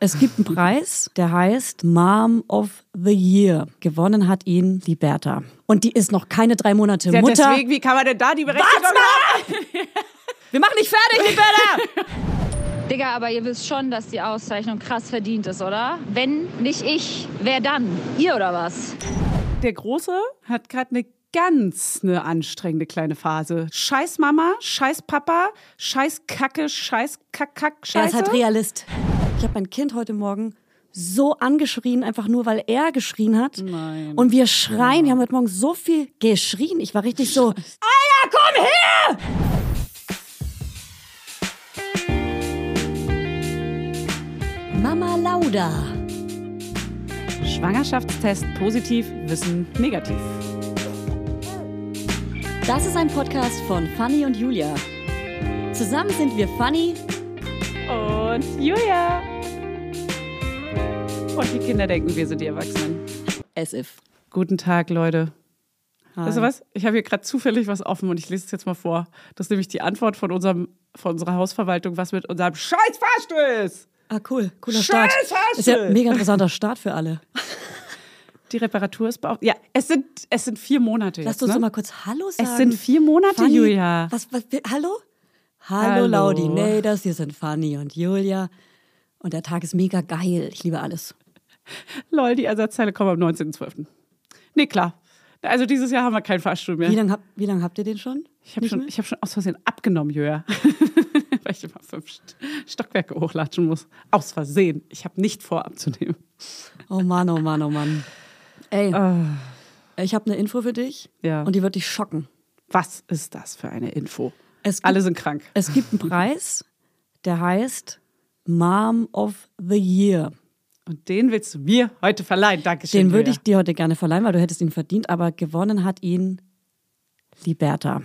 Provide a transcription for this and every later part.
Es gibt einen Preis, der heißt Mom of the Year. Gewonnen hat ihn die Bertha. Und die ist noch keine drei Monate Ja, Mutter. deswegen, wie kann man denn da die Berechtigung haben? Wir machen nicht fertig, die Bertha! Digga, aber ihr wisst schon, dass die Auszeichnung krass verdient ist, oder? Wenn nicht ich, wer dann? Ihr oder was? Der Große hat gerade eine ganz eine anstrengende kleine Phase. Scheiß Mama, scheiß Papa, scheiß Kacke, scheiß Kack, Kack, Er Scheiße. ist halt Realist. Ich habe mein Kind heute Morgen so angeschrien, einfach nur weil er geschrien hat. Nein. Und wir schreien, wir haben heute Morgen so viel geschrien. Ich war richtig so, Alter, komm her! Mama Lauda. Schwangerschaftstest positiv, Wissen negativ. Das ist ein Podcast von Fanny und Julia. Zusammen sind wir Fanny. Und Julia. Und die Kinder denken, wir sind die Erwachsenen. As if. Guten Tag, Leute. Hi. Weißt du was? Ich habe hier gerade zufällig was offen und ich lese es jetzt mal vor. Das ist nämlich die Antwort von, unserem, von unserer Hausverwaltung, was mit unserem Scheiß Fahrstuhl ist. Ah, cool. Cooler Scheiß Start. Ist ja ein mega interessanter Start für alle. Die Reparatur ist beauftragt. Ja, es sind, es sind vier Monate Lass jetzt. uns ne? doch mal kurz Hallo sagen. Es sind vier Monate, Fanny, Julia. Was, was, hallo? Hallo, Hallo. Laudi. Nee, das hier sind Fanny und Julia. Und der Tag ist mega geil. Ich liebe alles. Lol, die Ersatzteile kommen am 19.12. Nee, klar. Also dieses Jahr haben wir keinen Fahrstuhl mehr. Wie lange hab, wie lang habt ihr den schon? Ich habe schon, ich hab schon aus Versehen abgenommen, Julia. Weil ich immer fünf St- Stockwerke hochlatschen muss. Aus Versehen. Ich habe nicht vor abzunehmen. Oh Mann, oh Mann, oh Mann. Ey, ich habe eine Info für dich. Ja. Und die wird dich schocken. Was ist das für eine Info? Es gibt, Alle sind krank. es gibt einen Preis, der heißt Mom of the Year. Und den willst du mir heute verleihen. Dankeschön. Den würde ich dir heute gerne verleihen, weil du hättest ihn verdient, aber gewonnen hat ihn Liberta.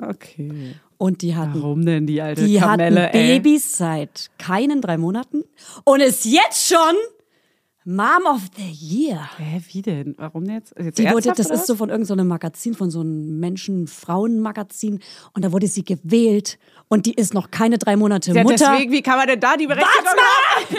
Okay. Und die hat, Warum denn die alte die hat Kamelle, ey? Babys seit keinen drei Monaten und ist jetzt schon Mom of the Year. Hä, wie denn? Warum jetzt? jetzt Die wurde, das ist so von irgendeinem Magazin, von so einem Menschen-Frauen-Magazin. Und da wurde sie gewählt. Und die ist noch keine drei Monate Ja, Mutter. deswegen, wie kann man denn da die Berechtigung haben?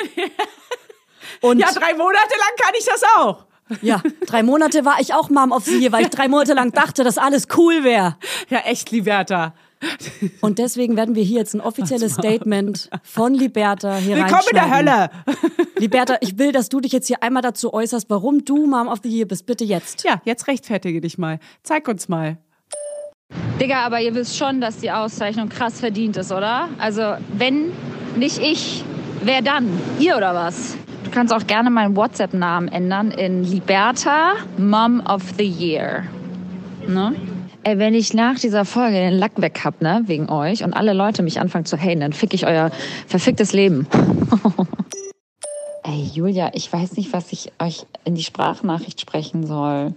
und Ja, drei Monate lang kann ich das auch. ja, drei Monate war ich auch Mom of the Year, weil ich drei Monate lang dachte, dass alles cool wäre. Ja, echt, Liberta. Und deswegen werden wir hier jetzt ein offizielles Statement von Liberta hier Willkommen in der. Hölle. Liberta, ich will, dass du dich jetzt hier einmal dazu äußerst, warum du Mom of the Year bist. Bitte jetzt. Ja, jetzt rechtfertige dich mal. Zeig uns mal. Digga, aber ihr wisst schon, dass die Auszeichnung krass verdient ist, oder? Also, wenn nicht ich, wer dann? Ihr oder was? Du kannst auch gerne meinen WhatsApp-Namen ändern in Liberta Mom of the Year. Ne? Ey, wenn ich nach dieser Folge den Lack weg hab, ne, wegen euch und alle Leute mich anfangen zu haten, dann fick ich euer verficktes Leben. Ey, Julia, ich weiß nicht, was ich euch in die Sprachnachricht sprechen soll.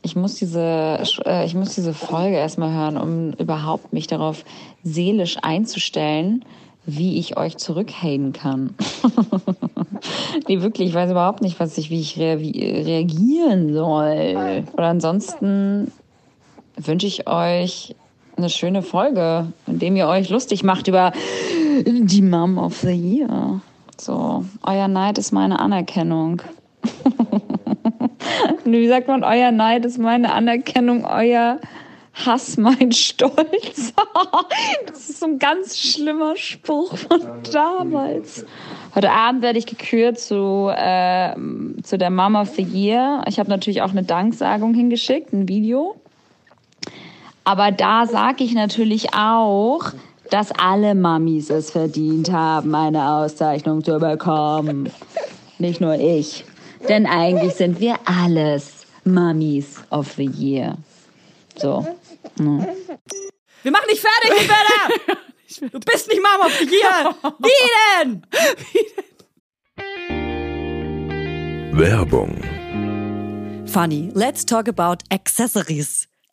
Ich muss diese, äh, ich muss diese Folge erstmal hören, um überhaupt mich darauf seelisch einzustellen, wie ich euch zurückhaten kann. nee, wirklich, ich weiß überhaupt nicht, was ich, wie ich rea reagieren soll. Oder ansonsten wünsche ich euch eine schöne Folge, in dem ihr euch lustig macht über die Mom of the Year. So, euer Neid ist meine Anerkennung. Wie sagt man, euer Neid ist meine Anerkennung, euer Hass mein Stolz. das ist so ein ganz schlimmer Spruch von damals. Heute Abend werde ich gekürt zu, äh, zu der Mom of the Year. Ich habe natürlich auch eine Danksagung hingeschickt, ein Video. Aber da sage ich natürlich auch, dass alle Mamis es verdient haben, eine Auszeichnung zu bekommen. Nicht nur ich. Denn eigentlich sind wir alles Mamis of the Year. So. Wir machen nicht fertig, Liberta! Du bist nicht Mom of the Year! Wie denn? Werbung. Funny, let's talk about Accessories.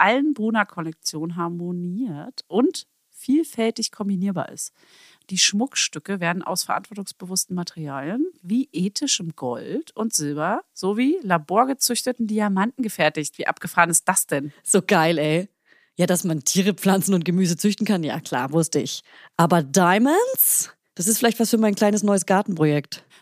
allen Bruna-Kollektionen harmoniert und vielfältig kombinierbar ist. Die Schmuckstücke werden aus verantwortungsbewussten Materialien wie ethischem Gold und Silber sowie laborgezüchteten Diamanten gefertigt. Wie abgefahren ist das denn? So geil, ey. Ja, dass man Tiere, Pflanzen und Gemüse züchten kann, ja klar, wusste ich. Aber Diamonds? Das ist vielleicht was für mein kleines neues Gartenprojekt.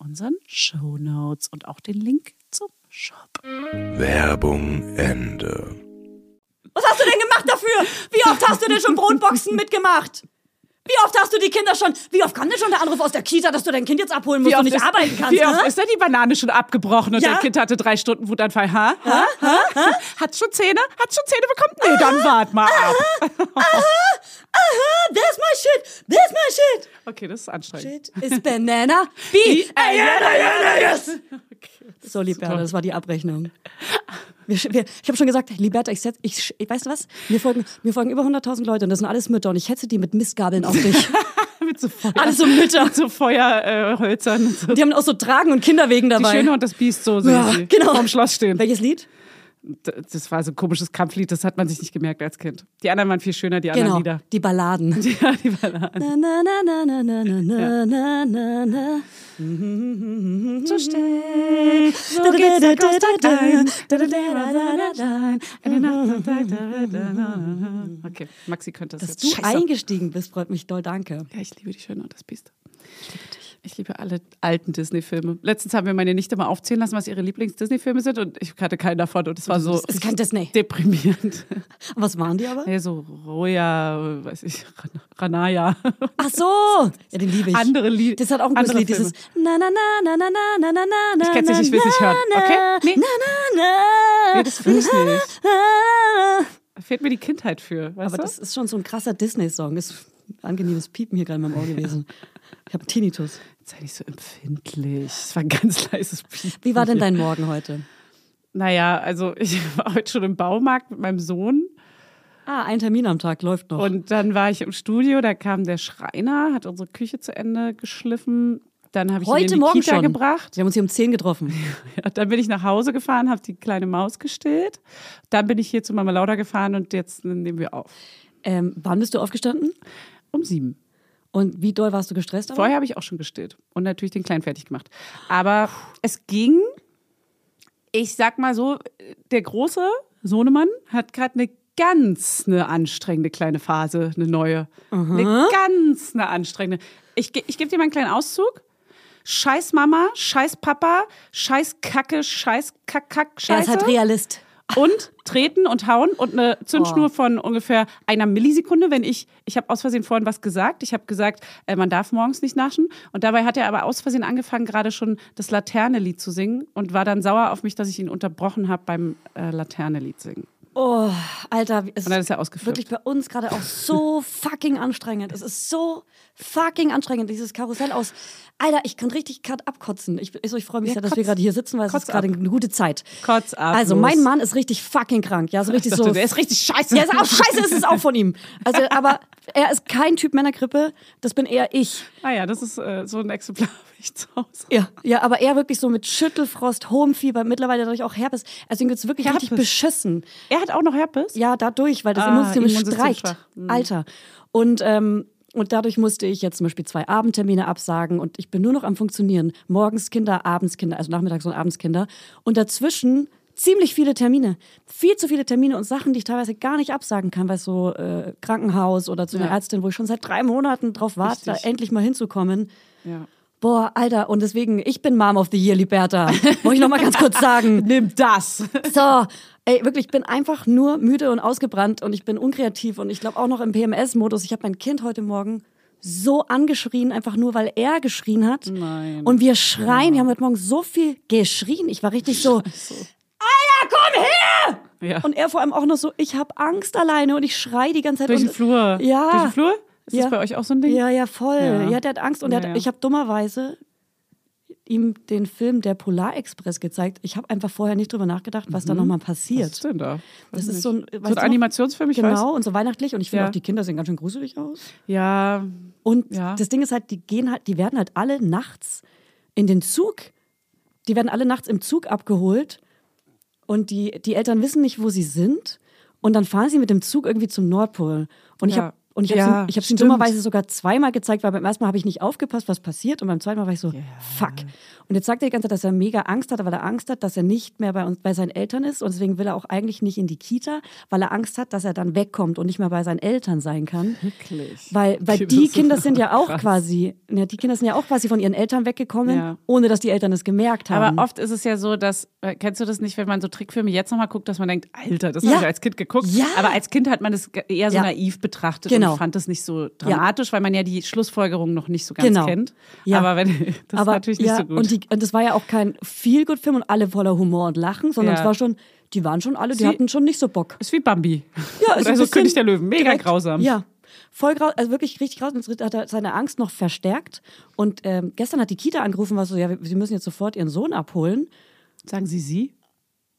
unseren Show Notes und auch den Link zum Shop. Werbung Ende. Was hast du denn gemacht dafür? Wie oft hast du denn schon Brotboxen mitgemacht? Wie oft hast du die Kinder schon? Wie oft kam denn schon der Anruf aus der Kita, dass du dein Kind jetzt abholen musst und nicht ist, arbeiten kannst? wie oft ne? ist denn die Banane schon abgebrochen und Ja? dein Kind hatte drei Stunden Wutanfall? Ha? Ha? Ha? ha? Hat schon Zähne? Hat schon Zähne bekommen? Nee, dann wart mal ab. There's my shit! There's my shit! Okay, das ist anstrengend. Shit is banana. B. A yes. So, Liberta, das war die Abrechnung. Wir, wir, ich habe schon gesagt, Liberta, ich, ich, ich weißt du was? Mir folgen, mir folgen über 100.000 Leute und das sind alles Mütter und ich hetze die mit Mistgabeln auf dich. Mit so Feuer, Alles so Mütter. mit so Feuerhölzern. und so. Die haben auch so Tragen und Kinderwegen Die dabei. Schöne und das Biest, so sehe Ja, genau. Vorm Schloss stehen. Welches Lied? Das war so ein komisches Kampflied, das hat man sich nicht gemerkt als Kind. Die anderen waren viel schöner, die anderen Genau, Lieder. die Balladen. Ja, die Balladen. Na, na, na, na, na, na, na, na, na, na. So still, so geht's der Großtag dein. Eine Nacht und Tag, da, da, da. Okay, Maxi könnte das Dass jetzt. du Scheiße. eingestiegen bist, freut mich doll, danke. Ja, ich liebe die Schöne und das Biest. Ich liebe dich. Ich liebe alle alten Disney-Filme. Letztens haben wir meine Nichte mal aufzählen lassen, was ihre Lieblings-Disney-Filme sind und ich hatte keinen davon und es war so Das ist kein Disney. deprimierend. Was waren die aber? Ja, so Roya, weiß ich, Ran- Ranaya. Ach so, ja, den liebe ich. Andere Lieder. Das hat auch ein gutes Lied, dieses na na na na na na na na na Ich kenn's nicht, ich will's nicht hören. na, Okay? na, Nee. Na, na, na, Nee, das will ich nicht. na. Da fehlt mir die Kindheit für, weißt Aber du? das ist schon so ein krasser Disney-Song. Angenehmes Piepen hier gerade in meinem Ohr gewesen. Ich habe Tinnitus. Sei nicht so empfindlich. Es war ein ganz leises Piepen. Wie war denn dein Morgen heute? Naja, also ich war heute schon im Baumarkt mit meinem Sohn Ah, ein Termin am Tag läuft noch. und dann war ich im Studio, da kam der Schreiner, hat unsere Küche zu Ende geschliffen. Dann habe ich ihn Heute in die Morgen Kita schon. gebracht. Wir haben uns hier um 10 getroffen. Ja, dann bin ich nach Hause gefahren, habe die kleine Maus gestillt. Dann bin ich hier zu Mama Lauda gefahren und jetzt nehmen wir auf. Ähm, wann bist du aufgestanden? Um sieben. Und wie doll warst du gestresst? Vorher habe ich auch schon gestillt und natürlich den Kleinen fertig gemacht. Aber es ging, ich sag mal so, der große Sohnemann hat gerade eine ganz eine anstrengende kleine Phase, eine neue. Eine ganz eine anstrengende. Ich, ich gebe dir mal einen kleinen Auszug. Scheiß Mama, scheiß Papa, scheiß Kacke, scheiß Kack, Kack, Er Scheiße. ist halt Realist. Und treten und hauen und eine Zündschnur Oh. von ungefähr einer Millisekunde, wenn ich, ich habe aus Versehen vorhin was gesagt, ich habe gesagt, äh, man darf morgens nicht naschen und dabei hat er aber aus Versehen angefangen, gerade schon das Laterne-Lied zu singen und war dann sauer auf mich, dass ich ihn unterbrochen habe beim äh, Laterne-Lied singen. Oh, Alter, es ist ausgeflippt. wirklich bei uns gerade auch so fucking anstrengend. Es ist so fucking anstrengend, dieses Karussell aus. Alter, ich kann richtig gerade abkotzen. Ich, ich, ich freue mich Ja, sehr, dass kotz. wir gerade hier sitzen, weil es ist gerade eine gute Zeit. Kotz ab, Also, mein Mann ist richtig fucking krank. Ja, so richtig Ich so. dachte, der ist richtig scheiße. Ja, ist auch scheiße ist es auch von ihm. Also, aber er ist kein Typ Männergrippe. Das bin eher ich. Ah ja, das ist äh, so ein Exemplar. Nicht zu Hause. Ja, ja, aber eher wirklich so mit Schüttelfrost, hohem Fieber, mittlerweile dadurch auch Herpes. Also ihm geht's wirklich Herpes. richtig beschissen. Er hat auch noch Herpes? Ja, dadurch, weil das Ah, Immunsystem, Immunsystem streikt. Mhm. Alter. Und, ähm, und dadurch musste ich jetzt zum Beispiel zwei Abendtermine absagen und ich bin nur noch am Funktionieren. Morgens Kinder, abends Kinder, also nachmittags und abends Kinder. Und dazwischen ziemlich viele Termine. Viel zu viele Termine und Sachen, die ich teilweise gar nicht absagen kann, weil so äh, Krankenhaus oder zu einer Ja. Ärztin, wo ich schon seit drei Monaten drauf warte, da endlich mal hinzukommen. Ja. Boah, Alter, und deswegen, ich bin Mom of the Year, Liberta. Wollte ich noch mal ganz kurz sagen. Nimm das. So, ey, wirklich, ich bin einfach nur müde und ausgebrannt und ich bin unkreativ und ich glaube auch noch im PMS-Modus. Ich habe mein Kind heute Morgen so angeschrien, einfach nur, weil er geschrien hat. Nein. Und wir schreien, wir haben heute Morgen so viel geschrien. Ich war richtig so, Alter, komm her! Ja. Und er vor allem auch noch so, ich habe Angst alleine und ich schrei die ganze Zeit. Durch den Flur. Ja. Durch den Flur? Ist Ja. das bei euch auch so ein Ding? Ja, ja, voll. Ja. Ja, der hat Angst und Ja, hat, ich habe dummerweise ihm den Film Der Polarexpress gezeigt. Ich habe einfach vorher nicht drüber nachgedacht, was da nochmal Was passiert. ist denn da? Das Weiß ist nicht. so ein, so ein? Animationsfilm, ich genau, weiß. und so weihnachtlich. Und ich finde Ja. auch, die Kinder sehen ganz schön gruselig aus. Ja, Und Ja. das Ding ist halt, die gehen halt, die werden halt alle nachts in den Zug, die werden alle nachts im Zug abgeholt und die, die Eltern wissen nicht, wo sie sind. Und dann fahren sie mit dem Zug irgendwie zum Nordpol. Und Ja. ich habe Ja, ich habe es ihnen stimmt. dummerweise sogar zweimal gezeigt, weil beim ersten Mal habe ich nicht aufgepasst, was passiert. Und beim zweiten Mal war ich so, fuck. Und jetzt sagt er die ganze Zeit, dass er mega Angst hat, weil er Angst hat, dass er nicht mehr bei uns, bei seinen Eltern ist. Und deswegen will er auch eigentlich nicht in die Kita, weil er Angst hat, dass er dann wegkommt und nicht mehr bei seinen Eltern sein kann. wirklich. Weil, weil die Kinder sind ja auch krass. quasi, ja, die Kinder sind ja auch quasi von ihren Eltern weggekommen, Ja. ohne dass die Eltern es gemerkt haben. Aber oft ist es ja so, dass, äh, kennst du das nicht, wenn man so Trickfilme jetzt nochmal guckt, dass man denkt, Alter, das Ja. habe ich als Kind geguckt. Ja. Aber als Kind hat man das eher so Ja. naiv betrachtet Genau. Und fand das nicht so dramatisch, weil man ja die Schlussfolgerung noch nicht so ganz Genau. kennt. Ja. Aber wenn, das aber ist natürlich nicht ja, so gut. Und, die, und das war ja auch kein Feel-Good-Film und alle voller Humor und Lachen, sondern Ja. es war schon, die waren schon alle, die Sie- hatten schon nicht so Bock. ist wie Bambi. Ja, Oder ein so bisschen König der Löwen. Mega direkt- grausam. Ja. Voll grausam, also wirklich richtig grausam. Jetzt hat er seine Angst noch verstärkt. Und ähm, gestern hat die Kita angerufen, war so, ja, sie müssen jetzt sofort ihren Sohn abholen. Sagen Sie sie?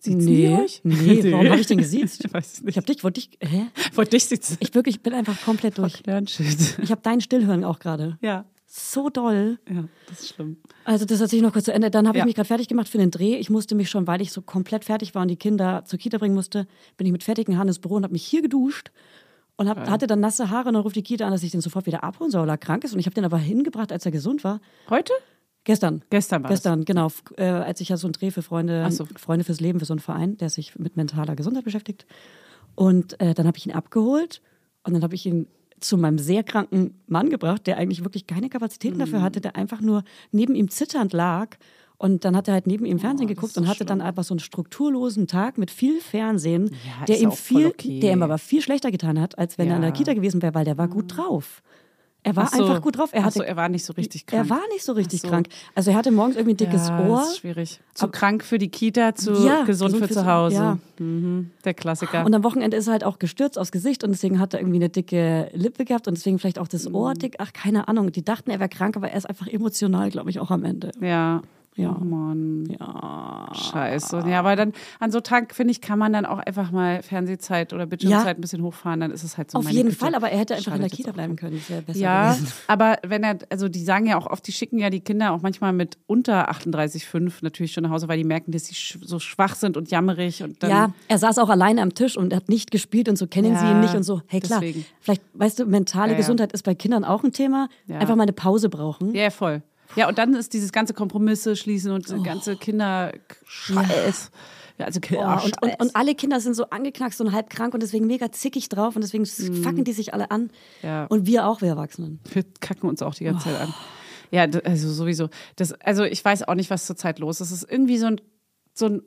Sieht's nee, nie euch? nee, warum habe ich den gesiezt? Ich weiß Ich nicht. habe dich, wollte ich, hä? Vor dich sieht's. Ich wirklich, ich bin einfach komplett durch. Ich habe dein Stillhören auch gerade. Ja, So doll. ja, das ist schlimm. Also das erzähle ich noch kurz zu Ende. Dann habe Ja. ich mich gerade fertig gemacht für den Dreh. Ich musste mich schon, weil ich so komplett fertig war und die Kinder zur Kita bringen musste, bin ich mit fertigen Haaren ins Büro und habe mich hier geduscht und hab, hatte dann nasse Haare und dann ruft die Kita an, dass ich den sofort wieder abholen soll, weil er krank ist. Und ich habe den aber hingebracht, als er gesund war. Heute? Gestern. Gestern war. Gestern, genau. Äh, als ich ja so ein Dreh für Freunde, so. Freunde fürs Leben, für so einen Verein, der sich mit mentaler Gesundheit beschäftigt. Und äh, dann habe ich ihn abgeholt und dann habe ich ihn zu meinem sehr kranken Mann gebracht, der eigentlich wirklich keine Kapazitäten Mhm. dafür hatte, der einfach nur neben ihm zitternd lag. Und dann hat er halt neben ihm Fernsehen Oh, geguckt und hatte dann schlimm. einfach so einen strukturlosen Tag mit viel Fernsehen, Ja, der ihm viel, okay. der ihm aber viel schlechter getan hat, als wenn er in der Ja. Mhm. Kita gewesen wäre, weil der war gut drauf. Er war so. einfach gut drauf. Er hatte so, er war nicht so richtig krank. er war nicht so richtig so. krank. Also er hatte morgens irgendwie ein dickes ja, Ohr. Das ist schwierig. Zu krank für die Kita, zu Ja, gesund, gesund für zu Hause. ja. Mhm. Der Klassiker. Und am Wochenende ist er halt auch gestürzt aufs Gesicht und deswegen hat er irgendwie eine dicke Lippe gehabt und deswegen vielleicht auch das Mhm. Ohr dick. Ach, keine Ahnung. Die dachten, er wäre krank, aber er ist einfach emotional, glaube ich, auch am Ende. ja. Ja. Oh Mann. Ja. Scheiße. Ja, aber dann an so Tag, finde ich, kann man dann auch einfach mal Fernsehzeit oder Bildschirmzeit ein bisschen hochfahren, dann ist es halt so Auf jeden Güte. Fall, aber er hätte einfach in der Schadet Kita bleiben können. Das wäre besser Ja, gewesen. aber wenn er, also die sagen ja auch oft, die schicken ja die Kinder auch manchmal mit unter 38,5 natürlich schon nach Hause, weil die merken, dass sie sch so schwach sind und jammerig und. Ja, er saß auch alleine am Tisch und hat nicht gespielt und so kennen sie Ja, ihn nicht und so. Hey, klar, deswegen. vielleicht, weißt du, mentale Ja, ja. Gesundheit ist bei Kindern auch ein Thema. Ja. Einfach mal eine Pause brauchen. Ja, voll. Ja, und dann ist dieses ganze Kompromisse schließen und Oh. ganze Kinder-Scheiß. Ja, also Oh, und, und, und alle Kinder sind so angeknackst und halb krank und deswegen mega zickig drauf und deswegen fucken die sich alle an. Ja. Und wir auch, wir Erwachsenen. wir kacken uns auch die ganze Zeit an. Ja, d- also sowieso. Das, also ich weiß auch nicht, was zurzeit los ist. Es ist irgendwie so ein, so ein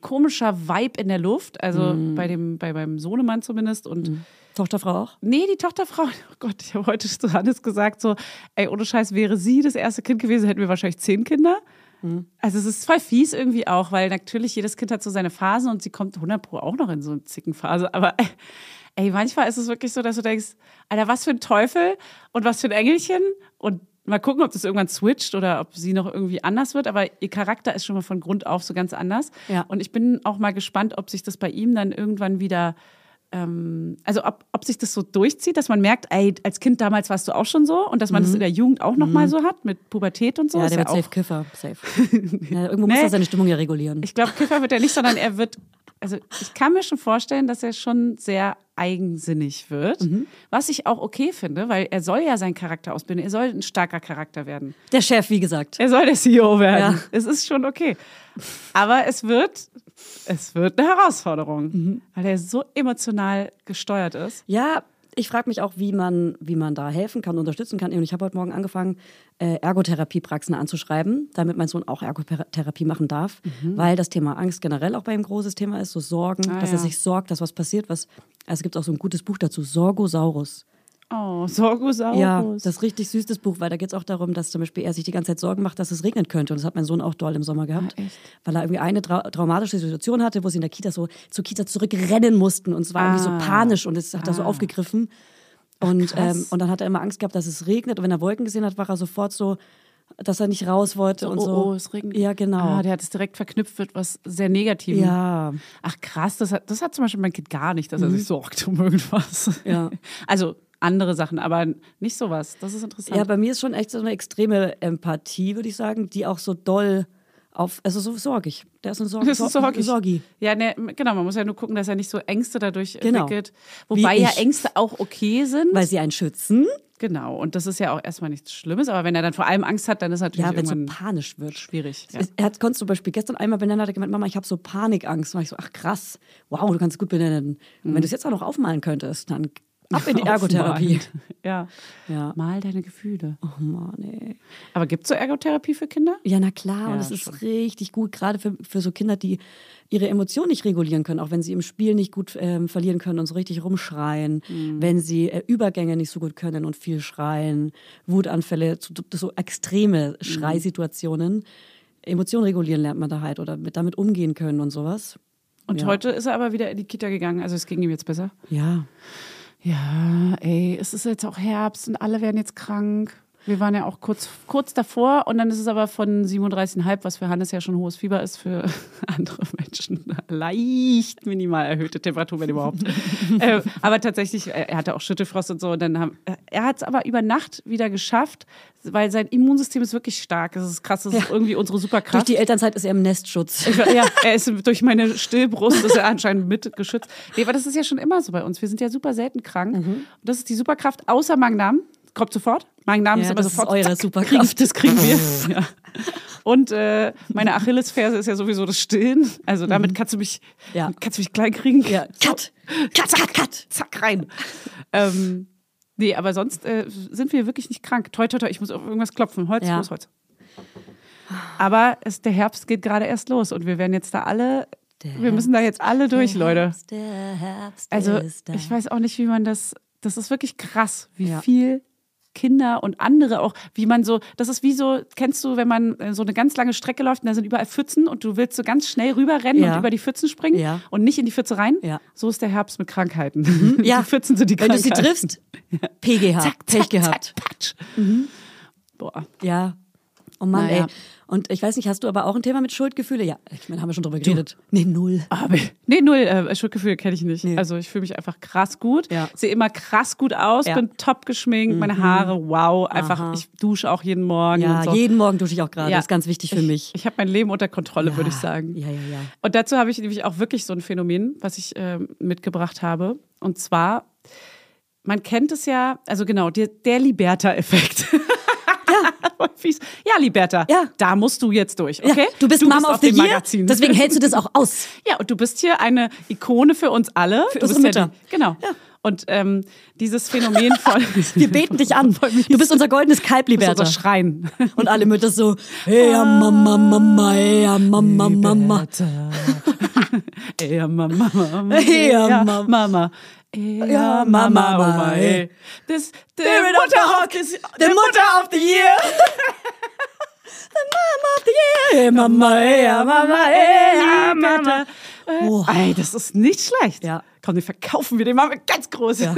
komischer Vibe in der Luft. Also Mhm. bei dem, bei meinem Sohnemann zumindest. Und Tochterfrau auch? nee, die Tochterfrau, oh Gott, ich habe heute zu Hannes gesagt, so, ey, ohne Scheiß, wäre sie das erste Kind gewesen, hätten wir wahrscheinlich zehn Kinder. Mhm. Also es ist voll fies irgendwie auch, weil natürlich jedes Kind hat so seine Phasen und sie kommt 100 pro auch noch in so eine Zickenphase. Aber ey, manchmal ist es wirklich so, dass du denkst, Alter, was für ein Teufel und was für ein Engelchen und mal gucken, ob das irgendwann switcht oder ob sie noch irgendwie anders wird. Aber ihr Charakter ist schon mal von Grund auf so ganz anders. Ja. Und ich bin auch mal gespannt, ob sich das bei ihm dann irgendwann wieder ähm, also ob, ob sich das so durchzieht, dass man merkt, ey, als Kind damals warst du auch schon so und dass man das in der Jugend auch nochmal so hat mit Pubertät und so. Mhm. Ja, der wird ja safe Kiffer. Safe. ja, irgendwo muss Nee. er seine Stimmung ja regulieren. ich glaube, Kiffer wird er nicht, sondern er wird, also ich kann mir schon vorstellen, dass er schon sehr eigensinnig wird, Mhm. was ich auch okay finde, weil er soll ja seinen Charakter ausbilden, er soll ein starker Charakter werden. Der Chef, wie gesagt. Er soll der CEO werden. Ja. Es ist schon okay. Aber es wird, es wird eine Herausforderung, Mhm. weil er so emotional gesteuert ist. Ja, ich frage mich auch, wie man, wie man da helfen kann, unterstützen kann. Und ich habe heute Morgen angefangen, äh, Ergotherapiepraxen anzuschreiben, damit mein Sohn auch Ergotherapie machen darf, weil das Thema Angst generell auch bei ihm großes Thema ist, so Sorgen, Ah, dass ja. er sich sorgt, dass was passiert, was. Also es gibt auch so ein gutes Buch dazu, Sorgosaurus. Oh, Sorgosaurus. Ja, das ist richtig süß, das Buch, weil da geht es auch darum, dass zum Beispiel er sich die ganze Zeit Sorgen macht, dass es regnen könnte. Und das hat mein Sohn auch doll im Sommer gehabt. Ah? Weil er irgendwie eine trau traumatische Situation hatte, wo sie in der Kita so zur Kita zurückrennen mussten. Und es war irgendwie Ah. so panisch und es hat er so aufgegriffen. Und, krass. ähm, und dann hat er immer Angst gehabt, dass es regnet. Und wenn er Wolken gesehen hat, war er sofort so, dass er nicht raus wollte und oh, so. oh, es regnet. Ja, genau. Ah, der hat es direkt verknüpft mit was sehr Negativem. ja, Ach krass, das hat, das hat zum Beispiel mein Kind gar nicht, dass er sich sorgt um irgendwas. Mhm. Ja. Also andere Sachen, aber nicht sowas. Das ist interessant. ja, bei mir ist schon echt so eine extreme Empathie, würde ich sagen, die auch so doll auf, also so sorgig. Der ist ein Sorg Das ist sorgig. Sorgi. Ja, ne, genau, man muss ja nur gucken, dass er nicht so Ängste dadurch Genau. entwickelt. Wobei ja. Ängste auch okay sind. Weil sie einen schützen. Genau, und das ist ja auch erstmal nichts Schlimmes, aber wenn er dann vor allem Angst hat, dann ist natürlich Ja, wenn so panisch wird. schwierig. Ja. Er hat konntest zum Beispiel gestern einmal benennen, hat er gemeint, Mama, ich habe so Panikangst. Und ich so, ach krass, wow, du kannst gut benennen. Und Mhm. wenn du es jetzt auch noch aufmalen könntest, dann ab in die Ergotherapie. Ja. Ja. Mal deine Gefühle. Oh Mann, ey. Aber gibt es so Ergotherapie für Kinder? Ja, na klar, Ja, und es ist richtig gut, gerade für, für so Kinder, die ihre Emotionen nicht regulieren können, auch wenn sie im Spiel nicht gut ähm, verlieren können und so richtig rumschreien, Mhm. wenn sie äh, Übergänge nicht so gut können und viel schreien, Wutanfälle, so, so extreme Mhm. Schreisituationen. Emotionen regulieren lernt man da halt oder mit, damit umgehen können und sowas. Und Ja. heute ist er aber wieder in die Kita gegangen, also es ging ihm jetzt besser. Ja, Ja, ey, es ist jetzt auch Herbst und alle werden jetzt krank. Wir waren ja auch kurz, kurz davor und dann ist es aber von 37,5, was für Hannes ja schon hohes Fieber ist, für andere Menschen leicht minimal erhöhte Temperatur, wenn überhaupt. äh, aber tatsächlich, äh, er hatte auch Schüttelfrost und so. Und dann haben, äh, er hat es aber über Nacht wieder geschafft, weil sein Immunsystem ist wirklich stark. Das ist krass, das ist irgendwie unsere durch Superkraft. die Elternzeit ist er im Nestschutz. Ich, ja, er ist durch meine Stillbrust ist er anscheinend mitgeschützt. Nee, aber das ist ja schon immer so bei uns. Wir sind ja super selten krank. Mhm. Und das ist die Superkraft, außer Magen-Darm. Kommt sofort. Magen-Darm Ja, ist aber das ist sofort. eure zack, Superkraft. Das kriegen wir. ja. Und äh, meine Achillesferse ist ja sowieso das Stillen. Also damit kannst du mich, Mhm. Ja. kannst du mich klein kriegen. Ja, cut, cut, cut, cut. Zack, rein. ähm, nee, aber sonst äh, sind wir wirklich nicht krank. Toi, toi, toi, ich muss auf irgendwas klopfen. Holz, Ja. los, Holz. Aber es, der Herbst geht gerade erst los und wir werden jetzt da alle, wir müssen da jetzt alle durch, Leute. Der Herbst Also ist ich weiß auch nicht, wie man das, das ist wirklich krass, wie Ja. viel Kinder und andere auch, wie man so, das ist wie so, kennst du, wenn man äh, so eine ganz lange Strecke läuft und da sind überall Pfützen und du willst so ganz schnell rüberrennen Ja. und über die Pfützen springen Ja. und nicht in die Pfütze rein? Ja. So ist der Herbst mit Krankheiten. Ja. Die Pfützen sind die Wenn du Krankheiten. sie triffst, PGH, zack, Pech zack, gehabt. zack, patsch. Boah. Ja. Oh Mann, Naja. ey. Und ich weiß nicht, hast du aber auch ein Thema mit Schuldgefühle? Ja, ich meine, haben wir schon drüber geredet. Nee, null. Aber, nee, null äh, Schuldgefühle kenne ich nicht. Nee. Also ich fühle mich einfach krass gut. Ja. Sehe immer krass gut aus, Ja. Mhm. bin top geschminkt, meine Haare, wow. Einfach, Aha. ich dusche auch jeden Morgen. Ja, so. jeden Morgen dusche ich auch gerade. Ja. Das ist ganz wichtig für ich, mich. Ich habe mein Leben unter Kontrolle, würde ich sagen. Ja, ja, ja. Und dazu habe ich nämlich auch wirklich so ein Phänomen, was ich ähm, mitgebracht habe. Und zwar, man kennt es ja, also genau, der, der Liberta-Effekt. Ja. Ja, Liberta. Ja. Da musst du jetzt durch, okay? Ja, du bist Mom auf of the dem Year, Magazin. deswegen hältst du das auch aus. Ja, und du bist hier eine Ikone für uns alle. Für du unsere bist ja Mütter. die, genau. Und ähm, dieses Phänomen von. Wir beten dich an. Du bist unser goldenes Kalb, Liberta. unser Schrein. Und alle Mütter so, hey, Mama, Mama, hey, Mama, Mama. Ey, ja, Mama, Mama. Ey, ja, ja, Mama. Mama. Ja, Mama, Mama, ey. Das, the Spirit of the Hawk is The Mutter of the Year. the Mama of the Year. Hey, Mama, hey, Mama, hey, Mama. Wow. Ey, das ist nicht schlecht. Ja. Komm, den verkaufen wir, den machen wir ganz groß. Ja.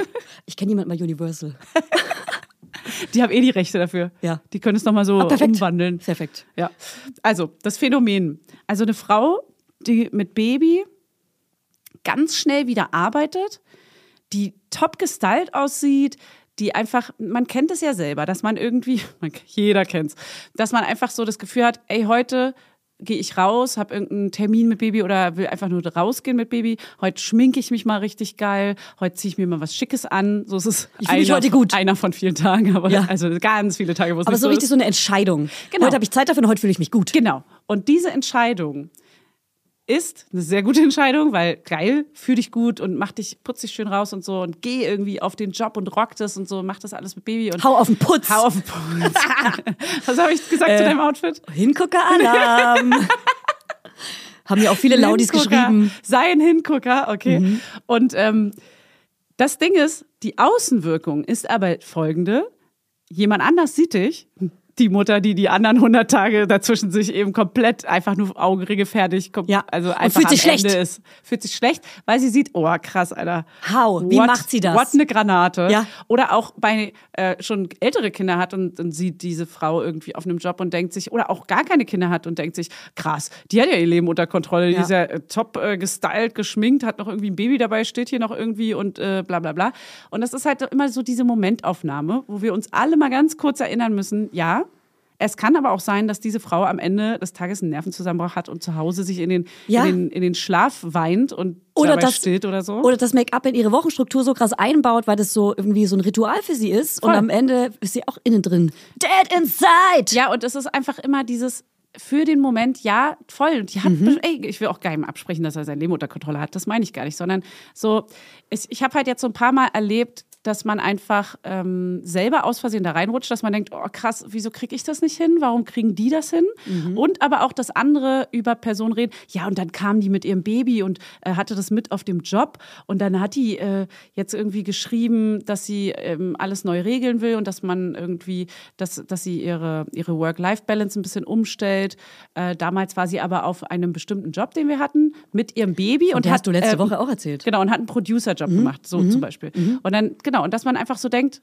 Ich kenne jemanden bei Universal. Die haben eh die Rechte dafür. Ja. Die können es nochmal so Ah, perfekt. umwandeln. Perfekt. Ja. Also, das Phänomen. Also eine Frau, die mit Baby ganz schnell wieder arbeitet, die top gestylt aussieht, die einfach, man kennt es ja selber, dass man irgendwie, jeder kennt's, dass man einfach so das Gefühl hat, ey, heute gehe ich raus, habe irgendeinen Termin mit Baby oder will einfach nur rausgehen mit Baby. Heute schminke ich mich mal richtig geil. Heute ziehe ich mir mal was Schickes an. So ist es Ich fühle mich heute gut. einer von vielen Tagen, aber Ja. also ganz viele Tage, wo es Aber so so richtig ist. so eine Entscheidung. Genau. Heute habe ich Zeit dafür und heute fühle ich mich gut. Genau. Und diese Entscheidung ist eine sehr gute Entscheidung, weil geil, fühl dich gut und mach dich, putz dich schön raus und so und geh irgendwie auf den Job und rock das und so, mach das alles mit Baby und Hau auf den Putz. hau auf den Putz. Was habe ich gesagt Äh, zu deinem Outfit? Hingucker-Alarm. Haben ja auch viele Laudis geschrieben. Sei ein Hingucker, okay. Und ähm, das Ding ist, die Außenwirkung ist aber folgende. Jemand anders sieht dich, die Mutter, die die anderen 100 Tage dazwischen sich eben komplett einfach nur Augenringe fertig, kom- Ja. also Und einfach fühlt sich am Ende schlecht. ist. Fühlt sich schlecht, weil sie sieht, oh krass, Alter. How? Wie What- macht sie das? What eine Granate. Ja. Oder auch bei äh, schon ältere Kinder hat und, und sieht diese Frau irgendwie auf einem Job und denkt sich, oder auch gar keine Kinder hat und denkt sich, krass, die hat ja ihr Leben unter Kontrolle, die Ja. ist ja äh, top äh, gestylt, geschminkt, hat noch irgendwie ein Baby dabei, steht hier noch irgendwie und äh, bla bla bla. Und das ist halt immer so diese Momentaufnahme, wo wir uns alle mal ganz kurz erinnern müssen, ja, es kann aber auch sein, dass diese Frau am Ende des Tages einen Nervenzusammenbruch hat und zu Hause sich in den, Ja. in den, in den Schlaf weint und Oder das, stillt oder so. oder das Make-up in ihre Wochenstruktur so krass einbaut, weil das so irgendwie so ein Ritual für sie ist. Und Voll. am Ende ist sie auch innen drin. Dead inside! Ja, und es ist einfach immer dieses für den Moment, ja, voll. Und die hat, Mhm. ey, ich will auch gar nicht absprechen, dass er sein Leben unter Kontrolle hat. Das meine ich gar nicht, sondern so, ich, ich habe halt jetzt so ein paar Mal erlebt, dass man einfach ähm, selber aus Versehen da reinrutscht, dass man denkt, oh krass, wieso kriege ich das nicht hin? Warum kriegen die das hin? Mhm. Und aber auch, dass andere über Personen reden, ja, und dann kam die mit ihrem Baby und äh, hatte das mit auf dem Job und dann hat die äh, jetzt irgendwie geschrieben, dass sie ähm, alles neu regeln will und dass man irgendwie, dass, dass sie ihre, ihre Work-Life-Balance ein bisschen umstellt. Äh, damals war sie aber auf einem bestimmten Job, den wir hatten, mit ihrem Baby und, der hat hast du letzte ähm, Woche auch erzählt. Genau, und hat einen Producer-Job gemacht, so zum Beispiel. Und dann, genau, und dass man einfach so denkt,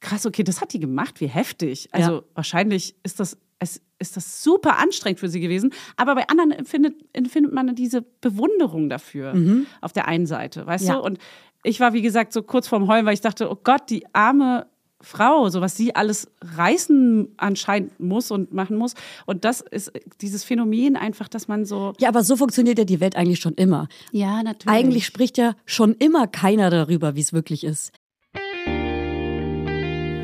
krass, okay, das hat die gemacht, wie heftig. Also Ja. wahrscheinlich ist das, es, ist das super anstrengend für sie gewesen. Aber bei anderen empfindet, empfindet man diese Bewunderung dafür auf der einen Seite, weißt Ja. du? Und ich war, wie gesagt, so kurz vorm Heulen, weil ich dachte, oh Gott, die arme Frau, so was sie alles reißen anscheinend muss und machen muss. Und das ist dieses Phänomen einfach, dass man so. Ja, aber so funktioniert ja die Welt eigentlich schon immer. Ja, natürlich. Eigentlich spricht ja schon immer keiner darüber, wie es wirklich ist.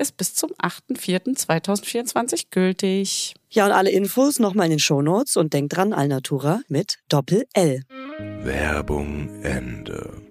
ist bis zum 8.4.2024 gültig. Ja, und alle Infos nochmal in den Shownotes und denkt dran, Alnatura mit Doppel-L. Werbung Ende.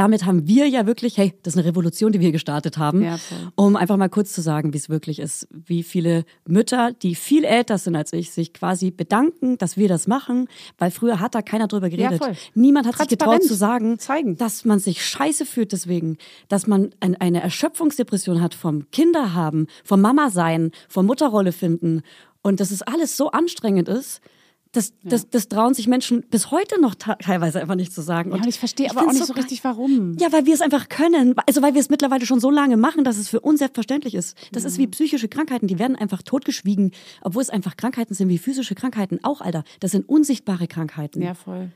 Damit haben wir ja wirklich, hey, das ist eine Revolution, die wir gestartet haben, Ja, um einfach mal kurz zu sagen, wie es wirklich ist. Wie viele Mütter, die viel älter sind als ich, sich quasi bedanken, dass wir das machen, weil früher hat da keiner drüber geredet. voll. Niemand hat sich getraut zu sagen, zeigen. dass man sich scheiße fühlt deswegen, dass man ein, eine Erschöpfungsdepression hat vom Kinderhaben, vom Mama sein, vom Mutterrolle finden und dass es alles so anstrengend ist. Das, das, das trauen sich Menschen bis heute noch teilweise einfach nicht zu sagen. Ja, und ich verstehe aber auch nicht so geil. richtig, warum. Ja, weil wir es einfach können. Also weil wir es mittlerweile schon so lange machen, dass es für uns selbstverständlich ist. Das ist wie psychische Krankheiten, die werden einfach totgeschwiegen, obwohl es einfach Krankheiten sind wie physische Krankheiten auch, Alter. Das sind unsichtbare Krankheiten. Ja, voll.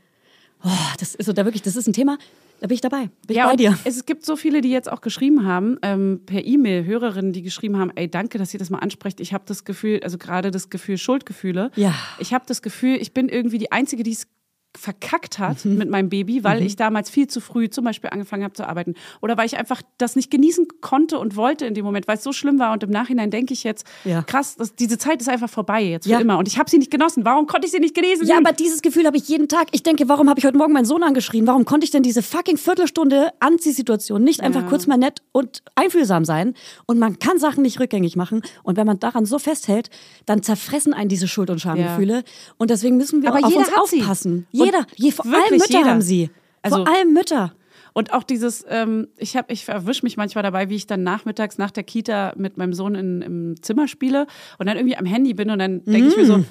Oh, das ist so da wirklich, das ist ein Thema, da bin ich dabei. Bin ich Ja, bei und dir. es gibt so viele, die jetzt auch geschrieben haben, ähm, per E-Mail, Hörerinnen, die geschrieben haben, ey, danke, dass ihr das mal ansprecht. Ich habe das Gefühl, also gerade das Gefühl Schuldgefühle. Ja. Ich habe das Gefühl, ich bin irgendwie die Einzige, die es verkackt hat Mhm. mit meinem Baby, weil ich damals viel zu früh zum Beispiel angefangen habe zu arbeiten. Oder weil ich einfach das nicht genießen konnte und wollte in dem Moment, weil es so schlimm war. Und im Nachhinein denke ich jetzt, Ja. krass, das, diese Zeit ist einfach vorbei jetzt für Ja. immer. Und ich habe sie nicht genossen. Warum konnte ich sie nicht genießen? Ja, aber dieses Gefühl habe ich jeden Tag. Ich denke, warum habe ich heute Morgen meinen Sohn angeschrien? Warum konnte ich denn diese fucking Viertelstunde Anziehsituation nicht einfach kurz mal nett und einfühlsam sein? Und man kann Sachen nicht rückgängig machen. Und wenn man daran so festhält, dann zerfressen einen diese Schuld- und Schamgefühle. Und deswegen müssen wir Aber auf jeder uns aufpassen. Und Jeder. Je, vor allem Mütter jeder. haben sie. Also- vor allem Mütter. Und auch dieses, ähm, ich habe, ich erwische mich manchmal dabei, wie ich dann nachmittags nach der Kita mit meinem Sohn in, im Zimmer spiele und dann irgendwie am Handy bin und dann denke ich mir so, Mm.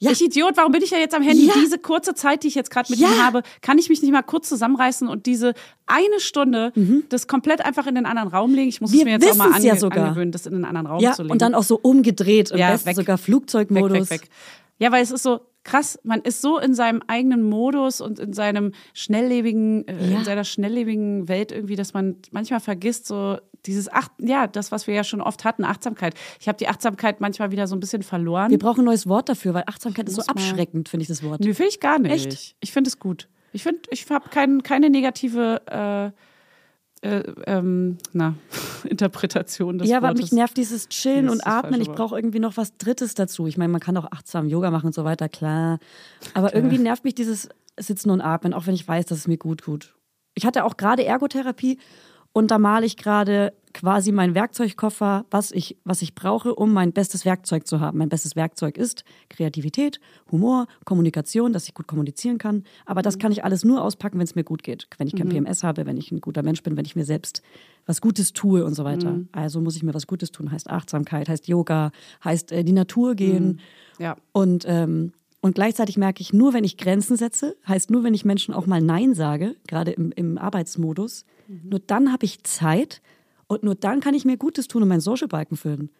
Ja. ich Idiot, warum bin ich ja jetzt am Handy? Ja. Diese kurze Zeit, die ich jetzt gerade mit Ja. ihm habe, kann ich mich nicht mal kurz zusammenreißen und diese eine Stunde das komplett einfach in den anderen Raum legen? Ich muss Mhm. Wir es mir jetzt auch mal ja ange sogar. angewöhnen, das in den anderen Raum Ja, zu legen. und dann auch so umgedreht. Im Ja, besten sogar Flugzeugmodus. Weg, weg, weg. Ja, weil es ist so krass, man ist so in seinem eigenen Modus und in seinem schnelllebigen, äh, Ja. in seiner schnelllebigen Welt irgendwie, dass man manchmal vergisst, so dieses Acht, ja, das, was wir ja schon oft hatten, Achtsamkeit. Ich habe die Achtsamkeit manchmal wieder so ein bisschen verloren. Wir brauchen ein neues Wort dafür, weil Achtsamkeit ist so abschreckend, finde ich das Wort. Nö, finde ich gar nicht. Echt? Ich finde es gut. Ich finde, ich habe kein, keine negative äh, äh, ähm, na, Interpretation des Ja, aber mich nervt dieses Chillen und Atmen. Ich brauche irgendwie noch was Drittes dazu. Ich meine, man kann auch achtsam Yoga machen und so weiter, klar. Aber irgendwie nervt mich dieses Sitzen und Atmen, auch wenn ich weiß, dass es mir gut tut. Ich hatte auch gerade Ergotherapie und da male ich gerade quasi meinen Werkzeugkoffer, was ich, was ich brauche, um mein bestes Werkzeug zu haben. Mein bestes Werkzeug ist Kreativität, Humor, Kommunikation, dass ich gut kommunizieren kann. Aber das kann ich alles nur auspacken, wenn es mir gut geht. Wenn ich kein PMS habe, wenn ich ein guter Mensch bin, wenn ich mir selbst was Gutes tue und so weiter. Also muss ich mir was Gutes tun. Heißt Achtsamkeit, heißt Yoga, heißt äh, die Natur gehen. Ja. Und, ähm, und gleichzeitig merke ich, nur wenn ich Grenzen setze, heißt nur, wenn ich Menschen auch mal Nein sage, gerade im, im Arbeitsmodus, nur dann habe ich Zeit und nur dann kann ich mir Gutes tun und mein Social Balken füllen.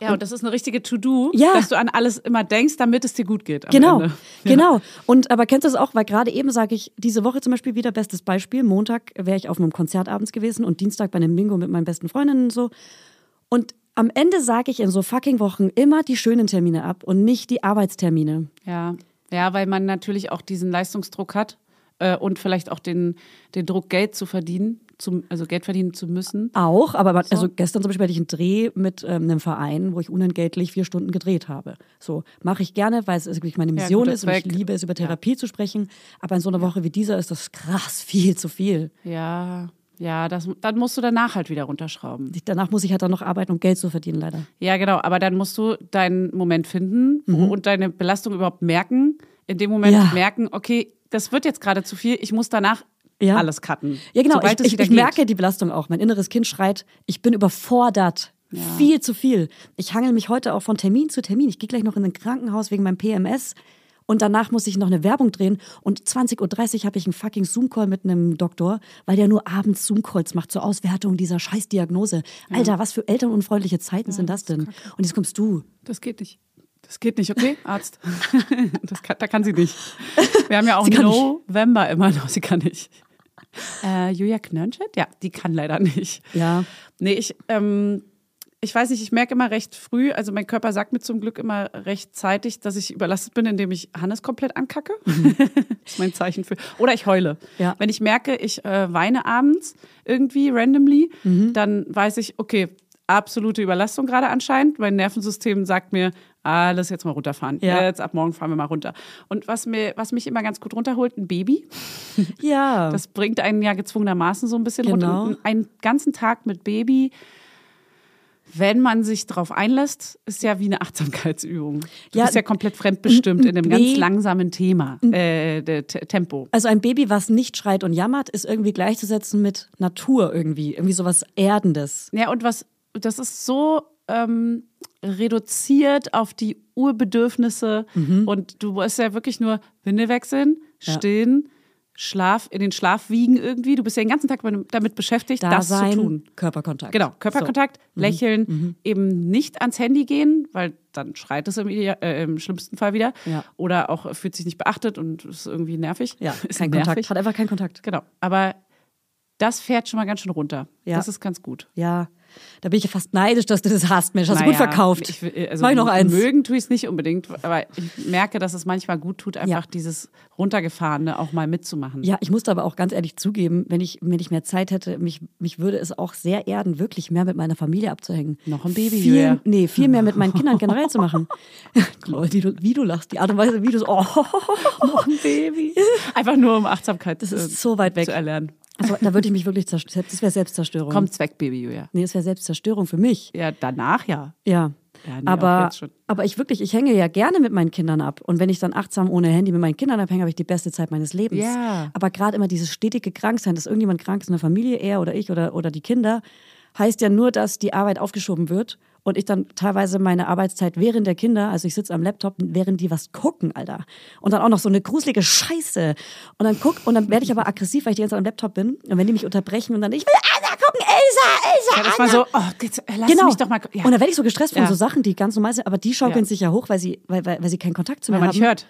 Ja, und das ist eine richtige To-Do, Ja. dass du an alles immer denkst, damit es dir gut geht. Genau, Ende. genau. Und aber kennst du das auch, weil gerade eben sage ich, diese Woche zum Beispiel wieder bestes Beispiel. Montag wäre ich auf einem Konzert abends gewesen und Dienstag bei einem Bingo mit meinen besten Freundinnen und so. Und am Ende sage ich in so fucking Wochen immer die schönen Termine ab und nicht die Arbeitstermine. Ja. ja, weil man natürlich auch diesen Leistungsdruck hat äh, und vielleicht auch den, den Druck, Geld zu verdienen, zum, also Geld verdienen zu müssen. Auch, aber man- also gestern zum Beispiel hatte ich einen Dreh mit ähm, einem Verein, wo ich unentgeltlich vier Stunden gedreht habe. So mache ich gerne, weil es wirklich meine Ja, Mission guter ist und ich liebe es, über Therapie zu sprechen. Aber in so einer Woche wie dieser ist das krass viel zu viel. Ja, ja, das, dann musst du danach halt wieder runterschrauben. Danach muss ich halt dann noch arbeiten, um Geld zu verdienen, leider. Ja, genau, aber dann musst du deinen Moment finden und deine Belastung überhaupt merken. In dem Moment Mhm. Ja. merken, okay, das wird jetzt gerade zu viel, ich muss danach Ja. alles cutten. Ja, genau. Sobald ich ich, ich merke die Belastung auch. Mein inneres Kind schreit, ich bin überfordert. Viel zu viel. Ich hangel mich heute auch von Termin zu Termin. Ich gehe gleich noch in ein Krankenhaus wegen meinem PMS. Und danach muss ich noch eine Werbung drehen. Und 20.30 Uhr habe ich einen fucking Zoom-Call mit einem Doktor, weil der nur abends Zoom-Calls macht zur Auswertung dieser Scheißdiagnose. Alter, was für elternunfreundliche Zeiten sind das denn? Und jetzt kommst du. Das geht nicht. Das geht nicht, okay, Arzt? Das kann, da kann sie nicht. Wir haben ja auch November immer noch. Sie kann nicht. Äh, Julia Knörnstedt? Ja, die kann leider nicht. Ja. Nee, ich, ähm, ich weiß nicht, ich merke immer recht früh, also mein Körper sagt mir zum Glück immer rechtzeitig, dass ich überlastet bin, indem ich Hannes komplett ankacke. das ist mein Zeichen für. Oder ich heule. Ja. Wenn ich merke, ich äh, weine abends irgendwie randomly, dann weiß ich, okay, absolute Überlastung gerade anscheinend. Mein Nervensystem sagt mir, alles jetzt mal runterfahren. Ja. Jetzt ab morgen fahren wir mal runter. Und was, mir, was mich immer ganz gut runterholt, ein Baby. Ja. Das bringt einen ja gezwungenermaßen so ein bisschen Genau. runter. Und Einen ganzen Tag mit Baby, wenn man sich darauf einlässt, ist ja wie eine Achtsamkeitsübung. Du Ja, bist ja komplett fremdbestimmt in dem ein ganz langsamen Thema, äh, Tempo. Also ein Baby, was nicht schreit und jammert, ist irgendwie gleichzusetzen mit Natur irgendwie. Irgendwie sowas Erdendes. Ja, und was, das ist so ähm, reduziert auf die Urbedürfnisse und du musst ja wirklich nur Windel wechseln, Ja. stillen, Schlaf, in den Schlaf wiegen irgendwie. Du bist ja den ganzen Tag damit beschäftigt, Da das sein, zu tun. Körperkontakt. Genau, Körperkontakt, lächeln, eben nicht ans Handy gehen, weil dann schreit es im, äh, im schlimmsten Fall wieder. Ja. Oder auch fühlt sich nicht beachtet und ist irgendwie nervig. So. Ja, ist kein nervig. Kontakt. Hat einfach keinen Kontakt. Genau, aber das fährt schon mal ganz schön runter. Ja. Das ist ganz gut. Ja. Da bin ich ja fast neidisch, dass du das hast, Mensch. Hast du gut Naja, verkauft. Ich, also Mach ich noch eins. Mögen tue ich es nicht unbedingt, aber ich merke, dass es manchmal gut tut, einfach Ja. dieses Runtergefahrene auch mal mitzumachen. Ja, ich musste aber auch ganz ehrlich zugeben, wenn ich, wenn ich mehr Zeit hätte, mich, mich würde es auch sehr erden, wirklich mehr mit meiner Familie abzuhängen. Noch ein Baby, Viel, nee, viel mehr mit meinen Kindern generell zu machen. Lol, wie du, wie du lachst, die Art und Weise, wie du so, oh, noch ein Baby. Einfach nur um Achtsamkeit Das ist so weit weg. zu erlernen. Also, da würde ich mich wirklich zerstören. Das wäre Selbstzerstörung. Kommt's weg, Baby Julia. Nee, das wäre Selbstzerstörung für mich. Ja, danach ja. Ja. Ja, nee, aber, aber ich wirklich, ich hänge ja gerne mit meinen Kindern ab. Und wenn ich dann achtsam ohne Handy mit meinen Kindern abhänge, habe ich die beste Zeit meines Lebens. Ja. Aber gerade immer dieses stetige Kranksein, dass irgendjemand krank ist in der Familie, er oder ich oder, oder die Kinder, heißt ja nur, dass die Arbeit aufgeschoben wird und ich dann teilweise meine Arbeitszeit während der Kinder, also ich sitze am Laptop, während die was gucken, Alter. Und dann auch noch so eine gruselige Scheiße. Und dann guck, und dann werde ich aber aggressiv, weil ich die ganze Zeit am Laptop bin. Und wenn die mich unterbrechen und dann, ich will Anna gucken, Elsa, Elsa, Ja, das Anna. war so, oh, jetzt, äh, lass Genau. mich doch mal. Ja. Und dann werde ich so gestresst von Ja. so Sachen, die ganz normal sind, aber die schaukeln Ja. sich ja hoch, weil sie, weil, weil, weil sie keinen Kontakt zu mir Wenn man haben. nicht hört,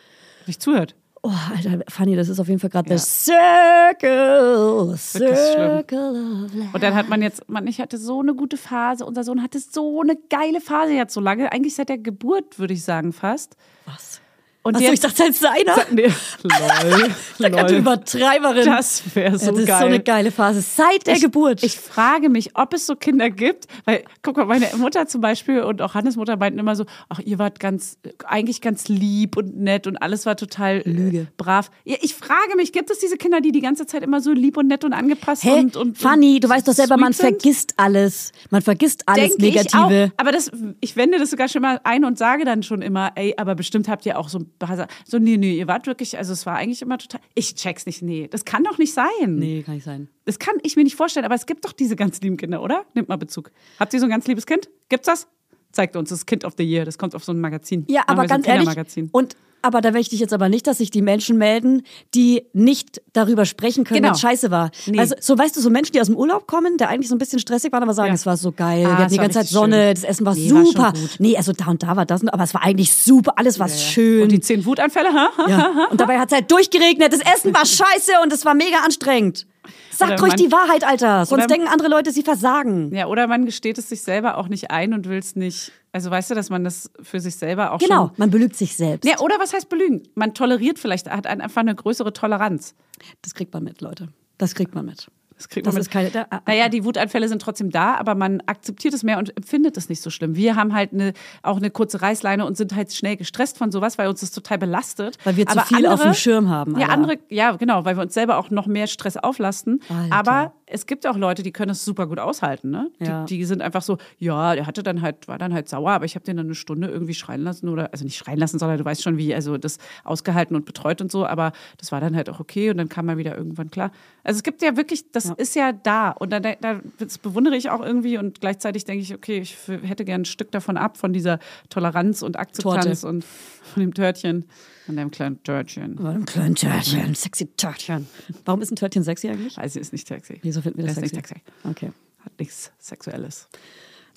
nicht zuhört. Oh, Alter, Fanny, das ist auf jeden Fall gerade Ja. the circle, circle of life. Und dann hat man jetzt, man, ich hatte so eine gute Phase, unser Sohn hatte so eine geile Phase jetzt so lange, eigentlich seit der Geburt, würde ich sagen, fast. Was? Und Achso, jetzt, ich dachte, als seiner. nee, lol, Sag du lol. Übertreiberin. Das wäre so ja, das geil. ist so eine geile Phase. Seit der ich, Geburt. Ich frage mich, ob es so Kinder gibt, weil, guck mal, meine Mutter zum Beispiel und auch Hannes Mutter meinten immer so, ach, ihr wart ganz, eigentlich ganz lieb und nett und alles war total äh, Lüge. brav. Ja, ich frage mich, gibt es diese Kinder, die die ganze Zeit immer so lieb und nett und angepasst Hä? und, und Fanny, und du weißt doch selber, man sind? vergisst alles. Man vergisst alles Denke ich auch. Negative. Aber das, ich wende das sogar schon mal ein und sage dann schon immer, ey, aber bestimmt habt ihr auch so ein paar Sa- so, nee, nee, ihr wart wirklich, also es war eigentlich immer total, ich check's nicht, nee, das kann doch nicht sein. Nee, kann nicht sein. Das kann ich mir nicht vorstellen, aber es gibt doch diese ganz lieben Kinder, oder? Nimmt mal Bezug. Habt ihr so ein ganz liebes Kind? Gibt's das? Zeigt uns das Kind of the Year. Das kommt auf so ein Magazin. Ja, Machen aber wir so ein ganz ehrlich, und aber da möchte ich jetzt aber nicht, dass sich die Menschen melden, die nicht darüber sprechen können, Genau. wenn es scheiße war. Nee. Also so weißt du, so Menschen, die aus dem Urlaub kommen, der eigentlich so ein bisschen stressig waren, aber sagen, Ja. es war so geil, Ah, wir hatten die war ganze Zeit Sonne, schön. das Essen war Nee, war super. gut. nee, also da und da war das, aber es war eigentlich super, alles war schön. Und die zehn Wutanfälle, ha? ja. Und dabei hat es halt durchgeregnet, das Essen war scheiße und es war mega anstrengend. Sagt ruhig die Wahrheit, Alter, sonst denken andere Leute, sie versagen. Ja, oder man gesteht es sich selber auch nicht ein und will es nicht. Also weißt du, dass man das für sich selber auch Genau, schon. man belügt sich selbst. Ja, oder was heißt belügen? Man toleriert vielleicht, hat einfach eine größere Toleranz. Das kriegt man mit, Leute. Das kriegt man mit. Das kriegt Das man ist mit. keine. Da, ah, Naja, die Wutanfälle sind trotzdem da, aber man akzeptiert es mehr und empfindet es nicht so schlimm. Wir haben halt eine, auch eine kurze Reißleine und sind halt schnell gestresst von sowas, weil uns das total belastet. Weil wir zu aber viel auf dem Schirm haben, Ja, andere, ja, genau, weil wir uns selber auch noch mehr Stress auflasten. Alter. Aber es gibt auch Leute, die können es super gut aushalten. Ne? Ja. Die, die sind einfach so, ja, der hatte dann halt, war dann halt sauer, aber ich habe den dann eine Stunde irgendwie schreien lassen oder, also nicht schreien lassen, sondern du weißt schon wie, also das ausgehalten und betreut und so, aber das war dann halt auch okay und dann kam man wieder irgendwann klar. Also es gibt ja wirklich, das ist ja da und da, da, das bewundere ich auch irgendwie und gleichzeitig denke ich, okay, ich hätte gern ein Stück davon ab, von dieser Toleranz und Akzeptanz Torte. und von dem Törtchen, von dem kleinen Törtchen. Oh, ein kleines Törtchen, sexy Törtchen. Warum ist ein Törtchen sexy eigentlich? Also ist nicht sexy. Wieso finden wir das ist nicht sexy? sexy. Okay. Hat nichts Sexuelles.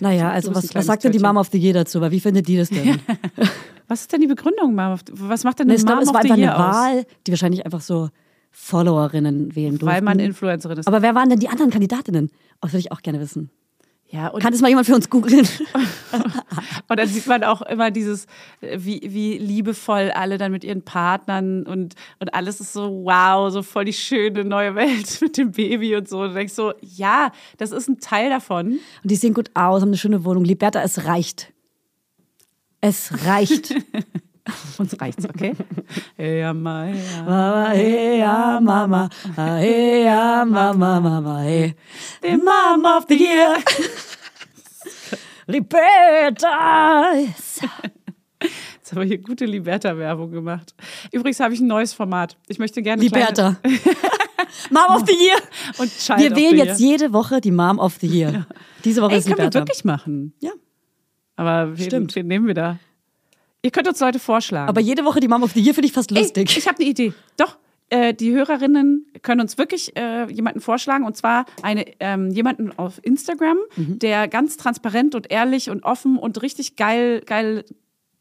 Naja, Du also bist ein was, was sagt denn die. Mom of the Year dazu? Aber wie findet die das denn? Was ist denn die Begründung, Mom? of- Was macht denn Nee, eine glaube, Mom es of war the einfach eine Year aus? Wahl, die wahrscheinlich einfach so Followerinnen wählen durften. Weil man Influencerin ist. Aber wer waren denn die anderen Kandidatinnen? Oh, das würde ich auch gerne wissen. Ja, und, Kann das mal jemand für uns googeln? und dann sieht man auch immer dieses, äh, wie, wie liebevoll alle dann mit ihren Partnern und, und alles ist so, wow, so voll die schöne neue Welt mit dem Baby und so. Und du denkst so, ja, das ist ein Teil davon. Und die sehen gut aus, haben eine schöne Wohnung. Liberta, es reicht. Es reicht. Uns reicht's, okay? ja, mal, ja. Mama, ja, Mama. Ja, Mama, Mama, hey. The Mom of the Year. Liberta. Jetzt haben wir hier gute Liberta-Werbung gemacht. Übrigens habe ich ein neues Format. Ich möchte gerne. Liberta. Mom of the Year. Und Child Wir wählen jetzt Year. jede Woche die Mom of the Year. Diese Woche Ey, ist können wir Liberta. wirklich machen. Ja. Aber wen, Stimmt. wen nehmen wir da? Ihr könnt uns Leute vorschlagen. Aber jede Woche die Mom of the Year finde ich fast Ey, lustig. ich habe eine Idee. Doch, äh, die Hörerinnen können uns wirklich äh, jemanden vorschlagen und zwar eine, ähm, jemanden auf Instagram, Mhm. der ganz transparent und ehrlich und offen und richtig geil, geil,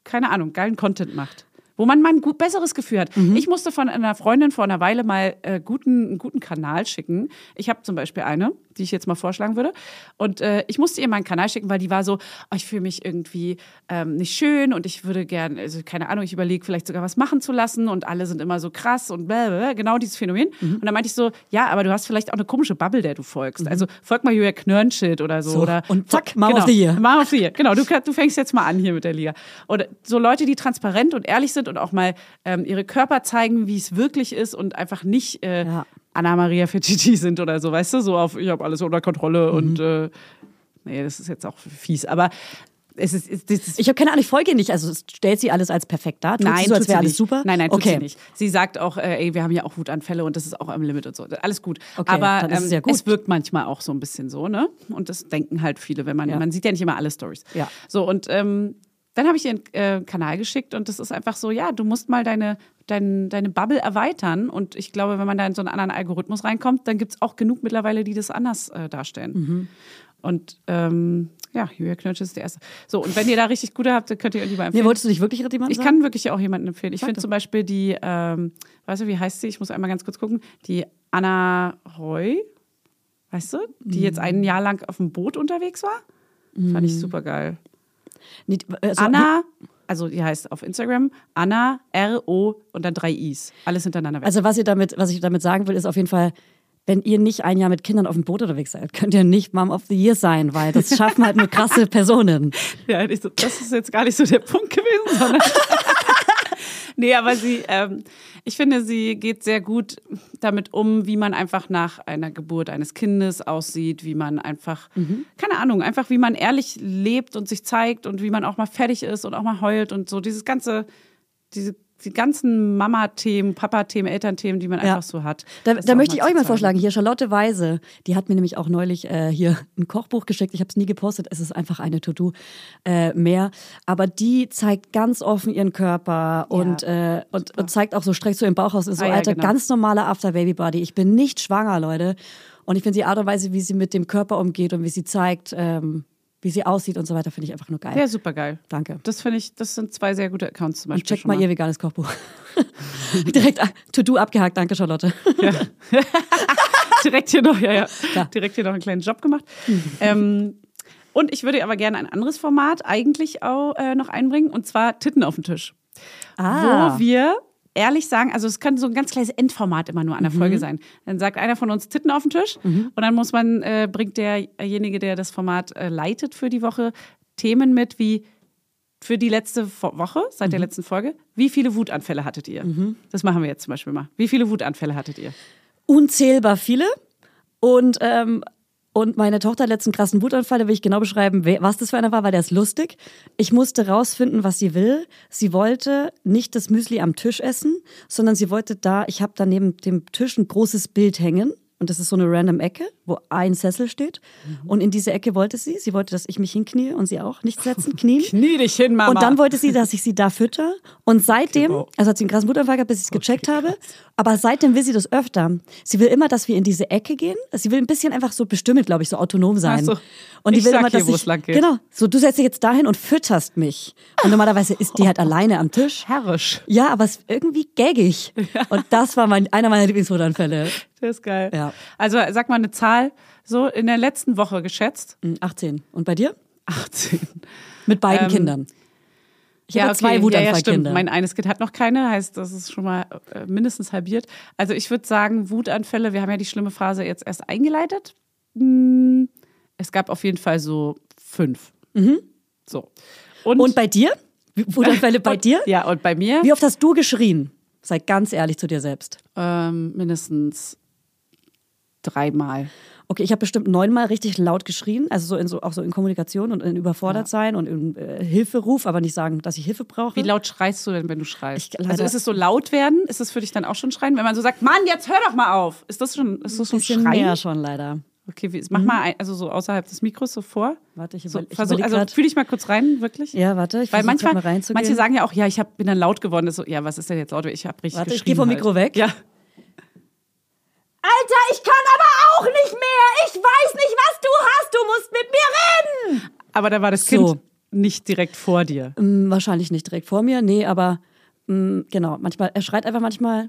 keine Ahnung, geilen Content macht. Wo man mal ein gut, besseres Gefühl hat. Mhm. Ich musste von einer Freundin vor einer Weile mal äh, guten, einen guten Kanal schicken. Ich habe zum Beispiel eine, die ich jetzt mal vorschlagen würde. Und äh, ich musste ihr meinen Kanal schicken, weil die war so, oh, ich fühle mich irgendwie ähm, nicht schön und ich würde gern, also keine Ahnung, ich überlege vielleicht sogar was machen zu lassen und alle sind immer so krass und blablabla, genau dieses Phänomen. Mhm. Und dann meinte ich so, ja, aber du hast vielleicht auch eine komische Bubble, der du folgst. Also folg mal Julia Knörnschild oder so. So, Oder, und zack, Mom genau, of the Year. Mom of the Year. Genau, du, du fängst jetzt mal an hier mit der Liga. Oder so Leute, die transparent und ehrlich sind und auch mal ähm, ihre Körper zeigen, wie es wirklich ist und einfach nicht äh, Ja. Anna Maria Fetiti sind oder so, weißt du, so auf, ich habe alles unter Kontrolle Mhm. und äh, nee, das ist jetzt auch fies, aber es ist, es ist Ich habe keine Ahnung, ich folge ihr nicht. Also stellt sie alles als perfekt dar? Tut Nein, sie so, als wäre alles super? Nein, nein, tut okay. sie nicht. Sie sagt auch, äh, ey, wir haben ja auch Wutanfälle und das ist auch am Limit und so. Alles gut. Okay, Aber dann ist es ähm, ja gut. es wirkt manchmal auch so ein bisschen so, ne? Und das denken halt viele, wenn man, Ja. man sieht ja nicht immer alle Stories. Ja. So, und ähm, dann habe ich ihr einen äh, Kanal geschickt und das ist einfach so, ja, du musst mal deine, dein, deine Bubble erweitern. Und ich glaube, wenn man da in so einen anderen Algorithmus reinkommt, dann gibt es auch genug mittlerweile, die das anders äh, darstellen. Mhm. Und ähm, ja, Julia Knirsch ist der Erste. So, und wenn ihr da richtig gute habt, dann könnt ihr lieber empfehlen. Nee, wolltest du dich wirklich jemanden Ich sagen? kann wirklich auch jemanden empfehlen. Ich finde zum Beispiel die, ähm, weißt du, wie heißt sie? Ich muss einmal ganz kurz gucken. Die Anna Roy, weißt du, die jetzt Mhm. ein Jahr lang auf dem Boot unterwegs war. Fand ich super geil. Nee, also, Anna, also die heißt auf Instagram Anna R-O und dann drei I's. Alles hintereinander weg. Also was ihr damit, was ich damit sagen will, ist auf jeden Fall, wenn ihr nicht ein Jahr mit Kindern auf dem Boot unterwegs seid, könnt ihr nicht Mom of the Year sein, weil das schaffen halt nur krasse Personen. Ja, das ist jetzt gar nicht so der Punkt gewesen, sondern. nee, aber sie, ähm, ich finde, sie geht sehr gut damit um, wie man einfach nach einer Geburt eines Kindes aussieht, wie man einfach, keine Ahnung, einfach wie man ehrlich lebt und sich zeigt und wie man auch mal fertig ist und auch mal heult und so. Dieses ganze, diese die ganzen Mama-Themen, Papa-Themen, Elternthemen, die man Ja. einfach so hat. Da, da möchte ich euch mal vorschlagen, hier Charlotte Weise, die hat mir nämlich auch neulich äh, hier ein Kochbuch geschickt. Ich habe es nie gepostet, es ist einfach eine To-Do äh, mehr. Aber die zeigt ganz offen ihren Körper und, äh, und, und zeigt auch so, streckt so im Bauch aus, ist so, Ah ja, alter, genau. ganz normaler After-Baby-Body. Ich bin nicht schwanger, Leute. Und ich finde die Art und Weise, wie sie mit dem Körper umgeht und wie sie zeigt, ähm, wie sie aussieht und so weiter, finde ich einfach nur geil. Ja, super geil. Danke. Das finde ich, das sind zwei sehr gute Accounts zum Und Beispiel. checkt schon mal ihr veganes Kochbuch. Direkt To-Do abgehakt, danke Charlotte. direkt hier noch, ja, ja. Klar. Direkt hier noch einen kleinen Job gemacht. ähm, und ich würde aber gerne ein anderes Format eigentlich auch äh, noch einbringen, und zwar Titten auf den Tisch. Ah. Wo wir ehrlich sagen, also es könnte so ein ganz kleines Endformat immer nur an Mhm. der Folge sein. Dann sagt einer von uns Titten auf den Tisch und dann muss man, äh, bringt derjenige, der das Format äh, leitet für die Woche, Themen mit wie für die letzte Woche, seit Mhm. der letzten Folge, wie viele Wutanfälle hattet ihr? Das machen wir jetzt zum Beispiel mal. Wie viele Wutanfälle hattet ihr? unzählbar viele. Und, ähm, und meine Tochter hat letzten krassen Wutanfall, da will ich genau beschreiben, was das für einer war, weil der ist lustig. Ich musste rausfinden, was sie will. Sie wollte nicht das Müsli am Tisch essen, sondern sie wollte da, ich habe da neben dem Tisch ein großes Bild hängen. Und das ist so eine random Ecke, wo ein Sessel steht. Und in diese Ecke wollte sie. Sie wollte, dass ich mich hinknie und sie auch nicht setzen, knien. Knie dich hin, Mama. Und dann wollte sie, dass ich sie da fütter. Und seitdem, also hat sie einen krassen Wutanfall gehabt, bis ich es gecheckt habe. Aber seitdem will sie das öfter. Sie will immer, dass wir in diese Ecke gehen. Sie will ein bisschen einfach so bestimmt, glaube ich, so autonom sein. So. Und die Ich will sag immer, hier, dass wo ich, es lang geht. genau, so du setzt dich jetzt dahin und fütterst mich. Und normalerweise ist die halt alleine am Tisch. herrisch. Ja, aber es ist irgendwie gaggig. Und das war mein, einer meiner Lieblingswutanfälle. Das ist geil. Ja. Also sag mal eine Zahl Zahl so in der letzten Woche geschätzt? Hm, 18. Und bei dir? 18. Mit beiden Ähm, Kindern. Ich habe okay. zwei ja, ja. Wutanfallkinder. Mein eines Kind hat noch keine, heißt, das ist schon mal äh, mindestens halbiert. Also ich würde sagen, Wutanfälle, wir haben ja die schlimme Phase jetzt erst eingeleitet. Hm, Es gab auf jeden Fall so fünf. So. Und, Mhm. Und bei dir? Wutanfälle bei und- dir? Ja, und bei mir Wie oft hast du geschrien? Sei ganz ehrlich zu dir selbst. ähm, mindestens dreimal. Okay, ich habe bestimmt neunmal richtig laut geschrien, also so in so auch so in Kommunikation und in überfordert sein und in äh, Hilferuf, aber nicht sagen, dass ich Hilfe brauche. Wie laut schreist du denn, wenn du schreist? Ich- also ist es so laut werden? Ist es für dich dann auch schon schreien? Wenn man so sagt, Mann, jetzt hör doch mal auf. Ist das schon, ist das schon Schreien? mehr schon leider. Okay, wie, mach mal ein, also so außerhalb des Mikros so vor. Warte, ich, So, überle ich versuch, also fühle ich mal kurz rein, wirklich. Ja, warte, ich Weil manchmal, mal reinzugehen. manche sagen ja auch, ja, ich hab, bin dann laut geworden. So, ja, was ist denn jetzt laut? Ich habe richtig Warte, ich geschrien geh vom halt. Mikro weg. Ja. Alter, ich kann aber auch nicht mehr. Ich weiß nicht, was du hast. Du musst mit mir reden. Aber da war das So. Kind nicht direkt vor dir. Mm, wahrscheinlich nicht direkt vor mir, nee, aber mm, genau, manchmal, er schreit einfach manchmal,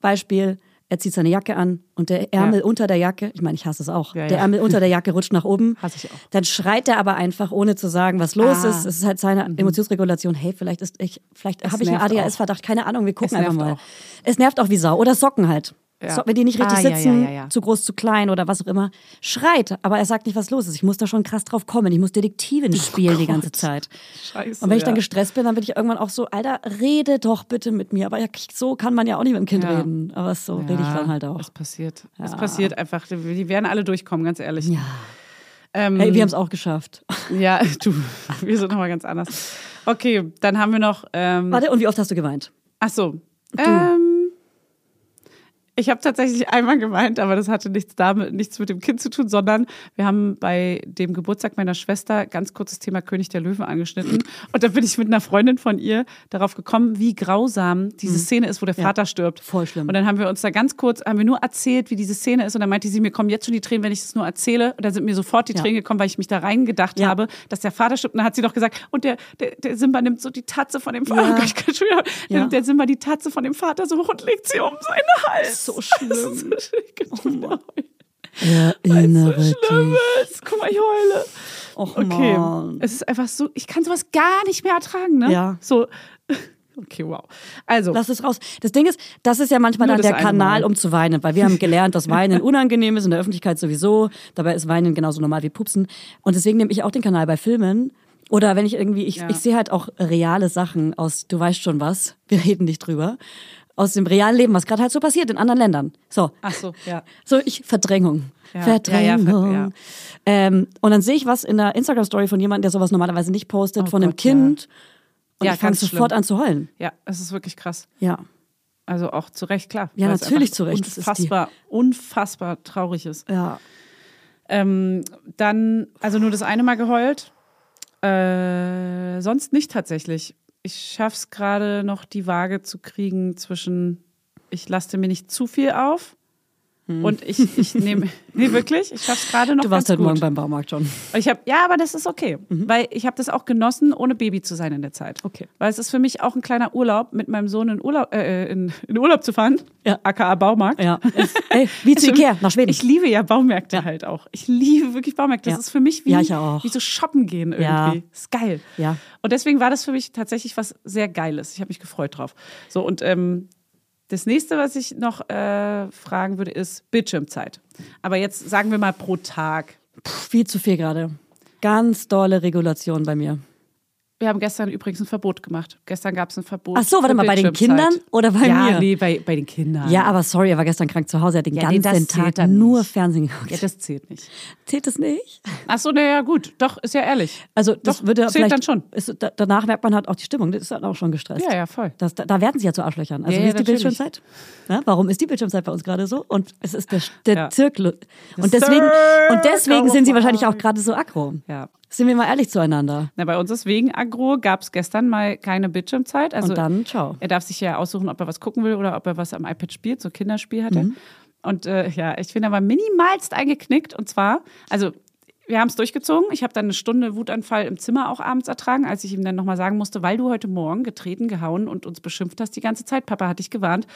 Beispiel, er zieht seine Jacke an und der Ärmel Ja. unter der Jacke, ich meine, ich hasse es auch, Ja, der ja. Ärmel unter der Jacke rutscht nach oben. Hasse ich auch. Dann schreit er aber einfach, ohne zu sagen, was los Ah. ist. Es ist halt seine Emotionsregulation. Hey, vielleicht ist ich, vielleicht habe ich einen ADHS-Verdacht, keine Ahnung, wir gucken einfach mal. auch. Es nervt auch wie Sau. Oder Socken halt. Ja. So, wenn die nicht richtig Ah, sitzen, ja, ja, zu groß, zu klein oder was auch immer, schreit, aber er sagt nicht, was los ist. Ich muss da schon krass drauf kommen. Ich muss Detektivin spielen die ganze Zeit. Scheiße. Und wenn ich dann gestresst bin, dann bin ich irgendwann auch so, Alter, rede doch bitte mit mir. Aber ja, so kann man ja auch nicht mit dem Kind reden. Aber so rede ich dann halt auch. Es passiert. Es passiert einfach. Die werden alle durchkommen, ganz ehrlich. Ja. Ähm, Hey, wir haben es auch geschafft. Ja, du, wir sind nochmal ganz anders. Okay, dann haben wir noch. Ähm, Warte, und wie oft hast du geweint? ach so. Ähm, ich habe tatsächlich einmal geweint, aber das hatte nichts damit, nichts mit dem Kind zu tun, sondern wir haben bei dem Geburtstag meiner Schwester ganz kurzes Thema König der Löwen angeschnitten. Und da bin ich mit einer Freundin von ihr darauf gekommen, wie grausam diese Szene ist, wo der Vater stirbt. Mhm. voll schlimm. Und dann haben wir uns da ganz kurz, haben wir nur erzählt, wie diese Szene ist. Und dann meinte sie, mir kommen jetzt schon die Tränen, wenn ich es nur erzähle. Und dann sind mir sofort die Ja. Tränen gekommen, weil ich mich da reingedacht Ja. habe, dass der Vater stirbt. Und dann hat sie doch gesagt, und der, der, der Simba nimmt so die Tatze von dem Vater. Ja. Oh Gott, ich kann schon wieder, Ja. nimmt der Simba die Tatze von dem Vater so hoch und legt sie um seinen Hals. So schlimm. Wieder heulen, Erinnere es so schlimm ist. Guck mal, ich heule. Och, Okay, Mann. es ist einfach so, ich kann sowas gar nicht mehr ertragen, ne? Ja. So, okay, wow. Also, Lass es raus. Das Ding ist, das ist ja manchmal dann der Kanal, Mal. um zu weinen, weil wir haben gelernt, dass Weinen unangenehm ist, in der Öffentlichkeit sowieso. Dabei ist Weinen genauso normal wie Pupsen. Und deswegen nehme ich auch den Kanal bei Filmen. Oder wenn ich irgendwie, ich, Ja. ich sehe halt auch reale Sachen aus, du weißt schon was, wir reden nicht drüber, aus dem realen Leben, was gerade halt so passiert in anderen Ländern. So. ach so, ja. So, ich, Verdrängung. Ja, Verdrängung. ja, ja. Ähm, und dann sehe ich was in der Instagram-Story von jemandem, der sowas normalerweise nicht postet, Oh von einem Gott, ja. Kind. Und ich fange sofort schlimm. an zu heulen. Ja, es ist wirklich krass. Ja. Also auch zu Recht, klar. Ja, natürlich zu Recht. Das ist die- Unfassbar, unfassbar traurig ist. Ja. Ähm, dann, also nur das eine Mal geheult. Äh, sonst nicht tatsächlich. Ich schaff's gerade noch, die Waage zu kriegen zwischen, ich laste mir nicht zu viel auf. Und ich, ich nehme, nee, wirklich, ich schaff's gerade noch Hm. Du warst heute gut. Morgen beim Baumarkt schon. Ich hab, ja, aber das ist okay, weil ich habe das auch genossen, ohne Baby zu sein in der Zeit. Mhm. Okay. Weil es ist für mich auch ein kleiner Urlaub, mit meinem Sohn in Urlaub, äh, in, in Urlaub zu fahren, Ja. aka Baumarkt. Ja. Ey, wie zu Ist für Ikea, nach Schweden. Ich liebe ja Baumärkte halt auch. Ich liebe wirklich Baumärkte. Das Ja. ist für mich wie, Ja, wie so shoppen gehen irgendwie. Ja. Ist geil. Ja. Und deswegen war das für mich tatsächlich was sehr Geiles. Ich habe mich gefreut drauf. So, und ähm, das nächste, was ich noch äh, fragen würde, ist Bildschirmzeit. Aber jetzt sagen wir mal pro Tag. Pff, viel zu viel gerade. Ganz dolle Regulation bei mir. Wir haben gestern übrigens ein Verbot gemacht. Gestern gab es ein Verbot. Ach so, warte mal, bei den. Kindern oder bei ja, mir? nee, bei, bei den Kindern. Ja, aber sorry, er war gestern krank zu Hause, er hat den Ja, nee, ganzen das zählt Tag nur nicht. Fernsehen geguckt. Ja, das zählt nicht. Zählt es nicht? Ach so, naja, gut. Doch, ist ja ehrlich. Also das Doch, würde zählt dann schon. Ist, da, danach merkt man halt auch die Stimmung, das ist dann auch schon gestresst. Ja, ja, voll. Das, da, da werden sie ja zu Arschlöchern. Also Ja, wie ja, ist die. Bildschirmzeit? Ja, warum ist die Bildschirmzeit bei uns gerade so? Und es ist der, der Ja. Zirkel. Und deswegen, und deswegen sind sie wahrscheinlich auch gerade so aggro. Ja. Sind wir mal ehrlich zueinander. Na, bei uns ist wegen Agro gab es gestern mal keine Bildschirmzeit. Also Und dann, ciao. er darf sich ja aussuchen, ob er was gucken will oder ob er was am iPad spielt, so Kinderspiel hat er. Mhm. Und äh, ja, ich bin aber minimalst eingeknickt. Und zwar, also wir haben es durchgezogen. Ich habe dann eine Stunde Wutanfall im Zimmer auch abends ertragen, als ich ihm dann nochmal sagen musste, weil du heute Morgen getreten, gehauen und uns beschimpft hast die ganze Zeit. Papa hat dich gewarnt.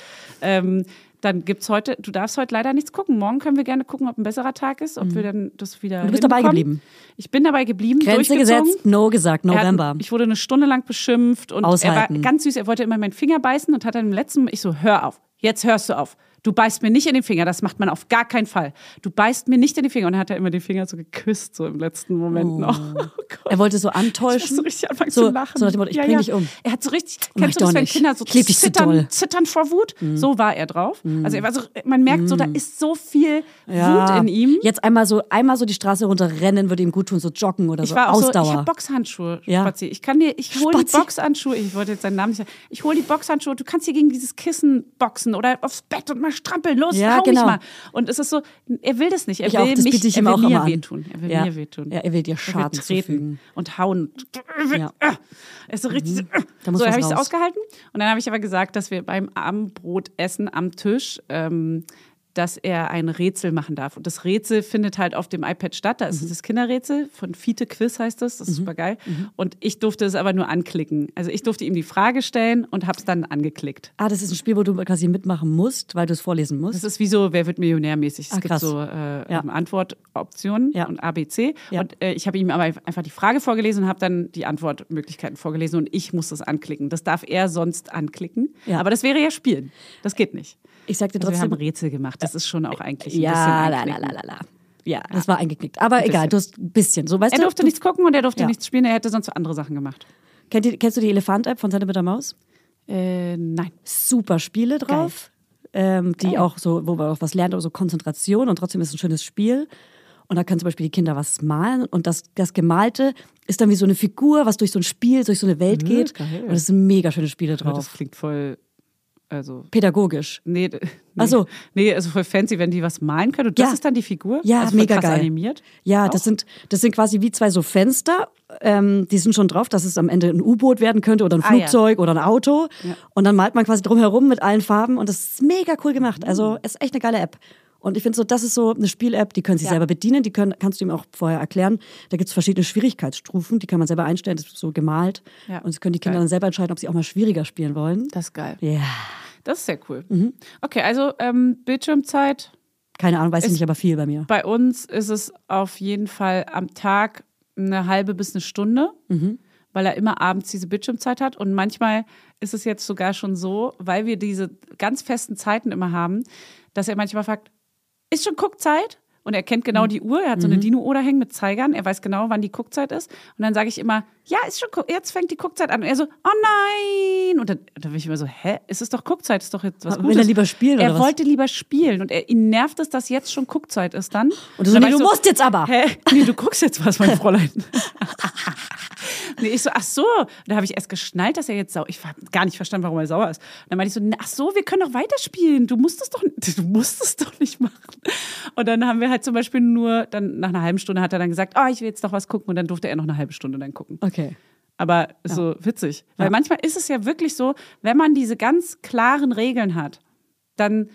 Ähm, Dann gibt's heute, du darfst heute leider nichts gucken. Morgen können wir gerne gucken, ob ein besserer Tag ist, ob wir dann das wieder. Und du bist dabei geblieben? Ich bin dabei geblieben. Grenze gesetzt, no gesagt, Er hat- November. Ich wurde eine Stunde lang beschimpft und er war Aushalten. ganz süß. Er wollte immer meinen Finger beißen und hat dann im letzten, ich so, hör auf, jetzt hörst du auf. Du beißt mir nicht in den Finger, das macht man auf gar keinen Fall. Du beißt mir nicht in den Finger. Und dann hat er immer den Finger so geküsst, so im letzten Moment noch. Oh er wollte so Ich antäuschen. so richtig anfangen so, zu lachen. So nach dem Motto, ich bring dich um. Er hat so richtig, Mach ich kennst du das, wenn nicht. Kinder so Ich dich so. Mhm. zittern, zittern vor Wut? So war er drauf. Also er war so, man merkt so, da ist so viel Wut in ihm. Jetzt einmal so, einmal so die Straße runterrennen würde ihm gut tun, so joggen oder Ich so. war auch so, ich Ausdauer. habe Boxhandschuhe, Ja. Spazi. Ich kann dir, ich hole die. Boxhandschuhe, ich wollte jetzt seinen Namen nicht sagen, ich hole die Boxhandschuhe, du kannst hier gegen dieses Kissen boxen oder aufs Bett und mal strampeln, los, Ja, hau genau. mich mal. Und es ist so, er will das nicht, er Ich will auch, das mich, ich er will auch mir wehtun, er will Ja. mir wehtun. Ja, er will dir Er will Schaden treten zufügen. und hauen. Ja. Er ist so richtig. so, Da muss so habe ich es ausgehalten. Und dann habe ich aber gesagt, dass wir beim Abendbrotessen am Tisch, ähm, dass er ein Rätsel machen darf. Und das Rätsel findet halt auf dem iPad statt. Da Mhm. ist das Kinderrätsel von Fiete Quiz heißt das. Das ist super geil. Mhm. Und ich durfte es aber nur anklicken. Also ich durfte ihm die Frage stellen und habe es dann angeklickt. Ah, das ist ein Spiel, wo du quasi mitmachen musst, weil du es vorlesen musst. Das ist wie so, wer wird Millionär-mäßig. Es Ah, gibt so äh, Ja. Antwortoptionen Ja. und ABC. Ja. Und äh, ich habe ihm aber einfach die Frage vorgelesen und habe dann die Antwortmöglichkeiten vorgelesen und ich muss das anklicken. Das darf er sonst anklicken. Ja. Aber das wäre ja Spielen. Das geht nicht. Ich sag dir Also wir haben trotzdem. Rätsel gemacht. Das ist schon auch eigentlich ein ja, bisschen la, la, la, la, la. Ja, das war eingeknickt. Aber egal, du hast ein bisschen. So, weißt Er du, durfte du, nichts gucken und er durfte Ja. nichts spielen. Er hätte sonst so andere Sachen gemacht. Kennt ihr, kennst du die Elefant-App von Santa mit der Maus? Äh, nein. Super Spiele drauf, ähm, die Geil. auch so, wo man auch was lernt, also Konzentration und trotzdem ist es ein schönes Spiel. Und da können zum Beispiel die Kinder was malen und das, das Gemalte ist dann wie so eine Figur, was durch so ein Spiel, durch so eine Welt geht. geil. Und es sind mega schöne Spiele Aber drauf. Das klingt voll. Also. Pädagogisch. Nee, nee. Ach so. Nee, also voll fancy, wenn die was malen können. Und das Ja. ist dann die Figur? Ja, also mega geil. animiert. Ja, das sind, das sind quasi wie zwei so Fenster. Ähm, die sind schon drauf, dass es am Ende ein U-Boot werden könnte oder ein Ah, ja. Flugzeug oder ein Auto. Und dann malt man quasi drumherum mit allen Farben und das ist mega cool gemacht. Also es ist echt eine geile App. Und ich finde so, das ist so eine Spiel-App, die können sie Ja. selber bedienen, die können, kannst du ihm auch vorher erklären. Da gibt es verschiedene Schwierigkeitsstufen, die kann man selber einstellen, das ist so gemalt. Ja. Und es können die Kinder Geil. dann selber entscheiden, ob sie auch mal schwieriger spielen wollen. Das ist geil. Ja. Das ist sehr cool. Mhm. Okay, also ähm, Bildschirmzeit. Keine Ahnung, weiß ich nicht, aber viel bei mir. Bei uns ist es auf jeden Fall am Tag eine halbe bis eine Stunde, Mhm. weil er immer abends diese Bildschirmzeit hat. Und manchmal ist es jetzt sogar schon so, weil wir diese ganz festen Zeiten immer haben, dass er manchmal fragt, ist schon Guckzeit? Und er kennt Mhm. genau die Uhr. Er hat so eine Dino-Uhr da hängen mit Zeigern. Er weiß genau, wann die Guckzeit ist. Und dann sage ich immer, ja, ist schon, jetzt fängt die Guckzeit an. Und er so, oh nein. Und dann, dann bin ich immer so, hä, ist es doch Guckzeit? Ist doch jetzt was Will Gutes. er lieber spielen Er oder was? wollte lieber spielen. Und er, ihn nervt es, dass jetzt schon Guckzeit ist dann. Und du so, nee, du ich musst jetzt aber. Hä? Nee, du guckst jetzt was, mein Fräulein. nee, ich so, ach so. Da habe ich erst geschnallt, dass er jetzt sauer Ich habe gar nicht verstanden, warum er sauer ist. dann meinte ich so, ach so, wir können doch weiterspielen. Du musst es doch, du musst es doch nicht machen. Und dann haben wir halt zum Beispiel nur, dann nach einer halben Stunde hat er dann gesagt, oh, ich will jetzt noch was gucken. Und dann durfte er noch eine halbe Stunde dann gucken. Okay. Aber ist so witzig. Weil Ja. manchmal ist es ja wirklich so, wenn man diese ganz klaren Regeln hat, dann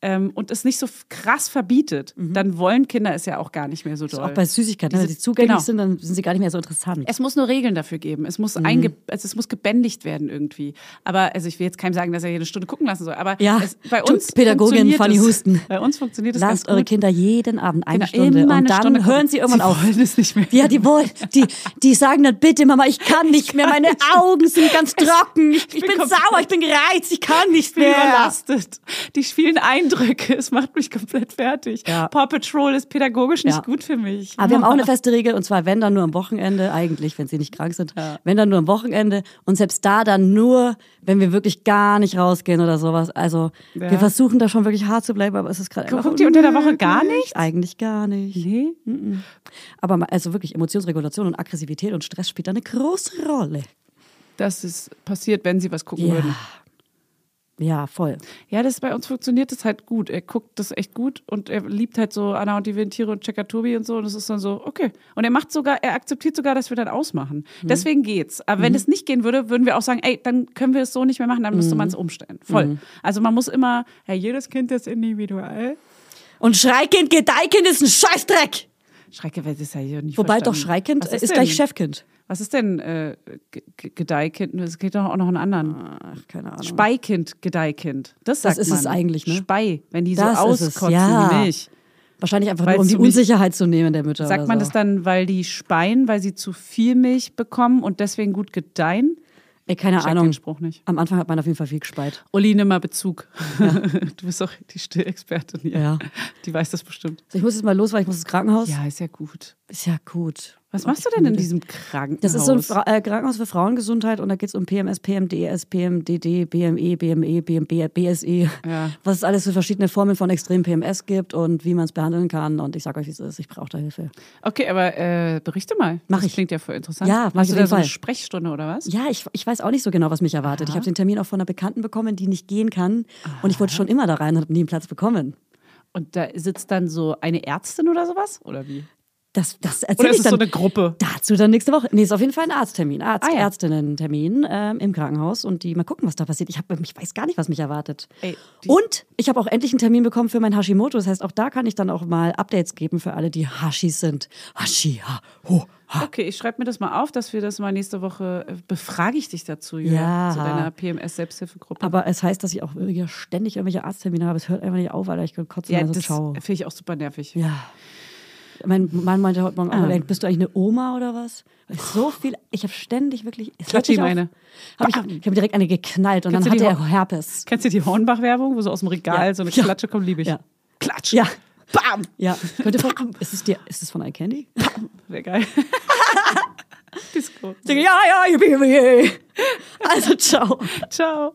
ähm, und es nicht so krass verbietet, dann wollen Kinder es ja auch gar nicht mehr so doll. Mhm. Auch bei Süßigkeiten, wenn Diese- die zugänglich genau. sind, dann sind sie gar nicht mehr so interessant. Es muss nur Regeln dafür geben. Es Mhm. muss, einge also es muss gebändigt werden irgendwie. Aber also ich will jetzt keinem sagen, dass er jede Stunde gucken lassen soll. Aber Ja, es, bei uns Pädagogin Fanny. Husten. Bei uns funktioniert es Lasst eure. Kinder jeden Abend eine Genau, Stunde immer und eine dann Stunde hören sie irgendwann Sie auf. wollen es nicht mehr. Ja, die wollen, die, die sagen dann bitte, Mama, ich kann nicht mehr, meine Augen sind ganz trocken, ich, ich bin bin komplett- sauer, ich bin gereizt, ich kann nicht Ich bin mehr. überlastet. Die vielen Eindrücke, es macht mich komplett fertig. Ja. Paw Patrol ist pädagogisch nicht Ja. gut für mich. Aber wir haben auch eine feste Regel und zwar, wenn dann nur am Wochenende, eigentlich, wenn sie nicht krank sind, wenn dann nur am Wochenende und selbst da dann nur, wenn wir wirklich gar nicht rausgehen oder sowas. Also Ja. wir versuchen da schon wirklich hart zu bleiben, aber es ist gerade Guckt ihr unter der Woche gar nichts? Eigentlich gar nicht. Nee. Aber also wirklich Emotionsregulation und Aggressivität und Stress spielt da eine große Rolle. Das ist passiert, wenn sie was gucken Ja. würden. Ja, voll. Ja, das bei uns funktioniert das halt gut. Er guckt das echt gut und er liebt halt so Anna und die wilden Tiere und Checker Tobi und so. Und das ist dann so, okay. Und er macht sogar, er akzeptiert sogar, dass wir dann ausmachen. Deswegen geht's. Aber wenn es nicht gehen würde, würden wir auch sagen, ey, dann können wir es so nicht mehr machen, dann müsste man es umstellen. Voll. Also man muss immer, ja, jedes Kind ist individuell. Und Schreikind, Gedeihkind ist ein Scheißdreck. Schreikind, das ist ja hier nicht Wobei doch verstanden. Schreikind Was ist, ist gleich Chefkind. Was ist denn äh, Gedeihkind? Es geht doch auch noch einen anderen. Ach, keine Ahnung. Speikind, Gedeihkind. Das sagt ist man. es eigentlich, ne? Spei, wenn die Das so auskotzen ja. wie Milch. Wahrscheinlich einfach nur, um die Unsicherheit zu nehmen der Mütter. Sagt man so. das dann, weil die speien, weil sie zu viel Milch bekommen und deswegen gut gedeihen? Ey, keine Check den Ahnung. Spruch nicht. Am Anfang hat man auf jeden Fall viel gespeit. Uli, nimm mal Bezug. Du bist doch die Stillexpertin hier. Ja. Die weiß das bestimmt. So, ich muss jetzt mal los, weil ich muss ins Krankenhaus. Ja, ist ja gut. Ist ja gut. Was machst du denn in diesem Krankenhaus? Das ist so ein Fra äh, Krankenhaus für Frauengesundheit und da geht es um PMS, PMDS, PMDD, BME, BME, BMB, BSE. Ja. Was es alles für verschiedene Formen von extrem PMS gibt und wie man es behandeln kann. Und ich sage euch, wie es ist. Ich brauche da Hilfe. Okay, aber äh, berichte mal. Mach das ich. klingt ja voll interessant. Ja, mach Hast ich du da so eine. Sprechstunde oder was? Ja, ich, ich weiß auch nicht so genau, was mich erwartet. Ich habe den Termin auch von einer Bekannten bekommen, die nicht gehen kann. Und ich wollte schon immer da rein und habe nie einen Platz bekommen. Und da sitzt dann so eine Ärztin oder sowas? Oder wie? Das, das Oder erzähle ist es so eine Gruppe? dazu dann nächste Woche. Nee, ist auf jeden Fall ein Arzttermin. Arzt, Ah, ja. Ärztinnen-Termin ähm, im Krankenhaus und die mal gucken, was da passiert. Ich, hab, ich weiß gar nicht, was mich erwartet. Ey, und ich habe auch endlich einen Termin bekommen für mein Hashimoto. Das heißt, auch da kann ich dann auch mal Updates geben für alle, die Hashis sind. Hashi, ha, ho, ha. Okay, ich schreibe mir das mal auf, dass wir das mal nächste Woche äh, befrage ich dich dazu, Julia, Ja. zu deiner PMS-Selbsthilfegruppe. Aber es heißt, dass ich auch ständig irgendwelche Arzttermine habe. Es hört einfach nicht auf, Alter. Ich kotze ja, mal so, das finde ich auch super nervig. Ja. Mein Mann meinte heute Morgen, Ah. bist du eigentlich eine Oma oder was? So viel, ich habe ständig wirklich. Klatschi meine. Hab ich habe direkt eine geknallt und Kennst dann hatte er Herpes. Kennst du die Hornbach-Werbung, wo so aus dem Regal Ja. so eine Ja. Klatsche kommt, liebe ich. Ja. Klatsch. Ja, Bam. ja. Könnte von, ist es dir, ist es von iCandy? Wäre geil. Disco. Ja, ja, yippie, yippie. Also, ciao. Ciao.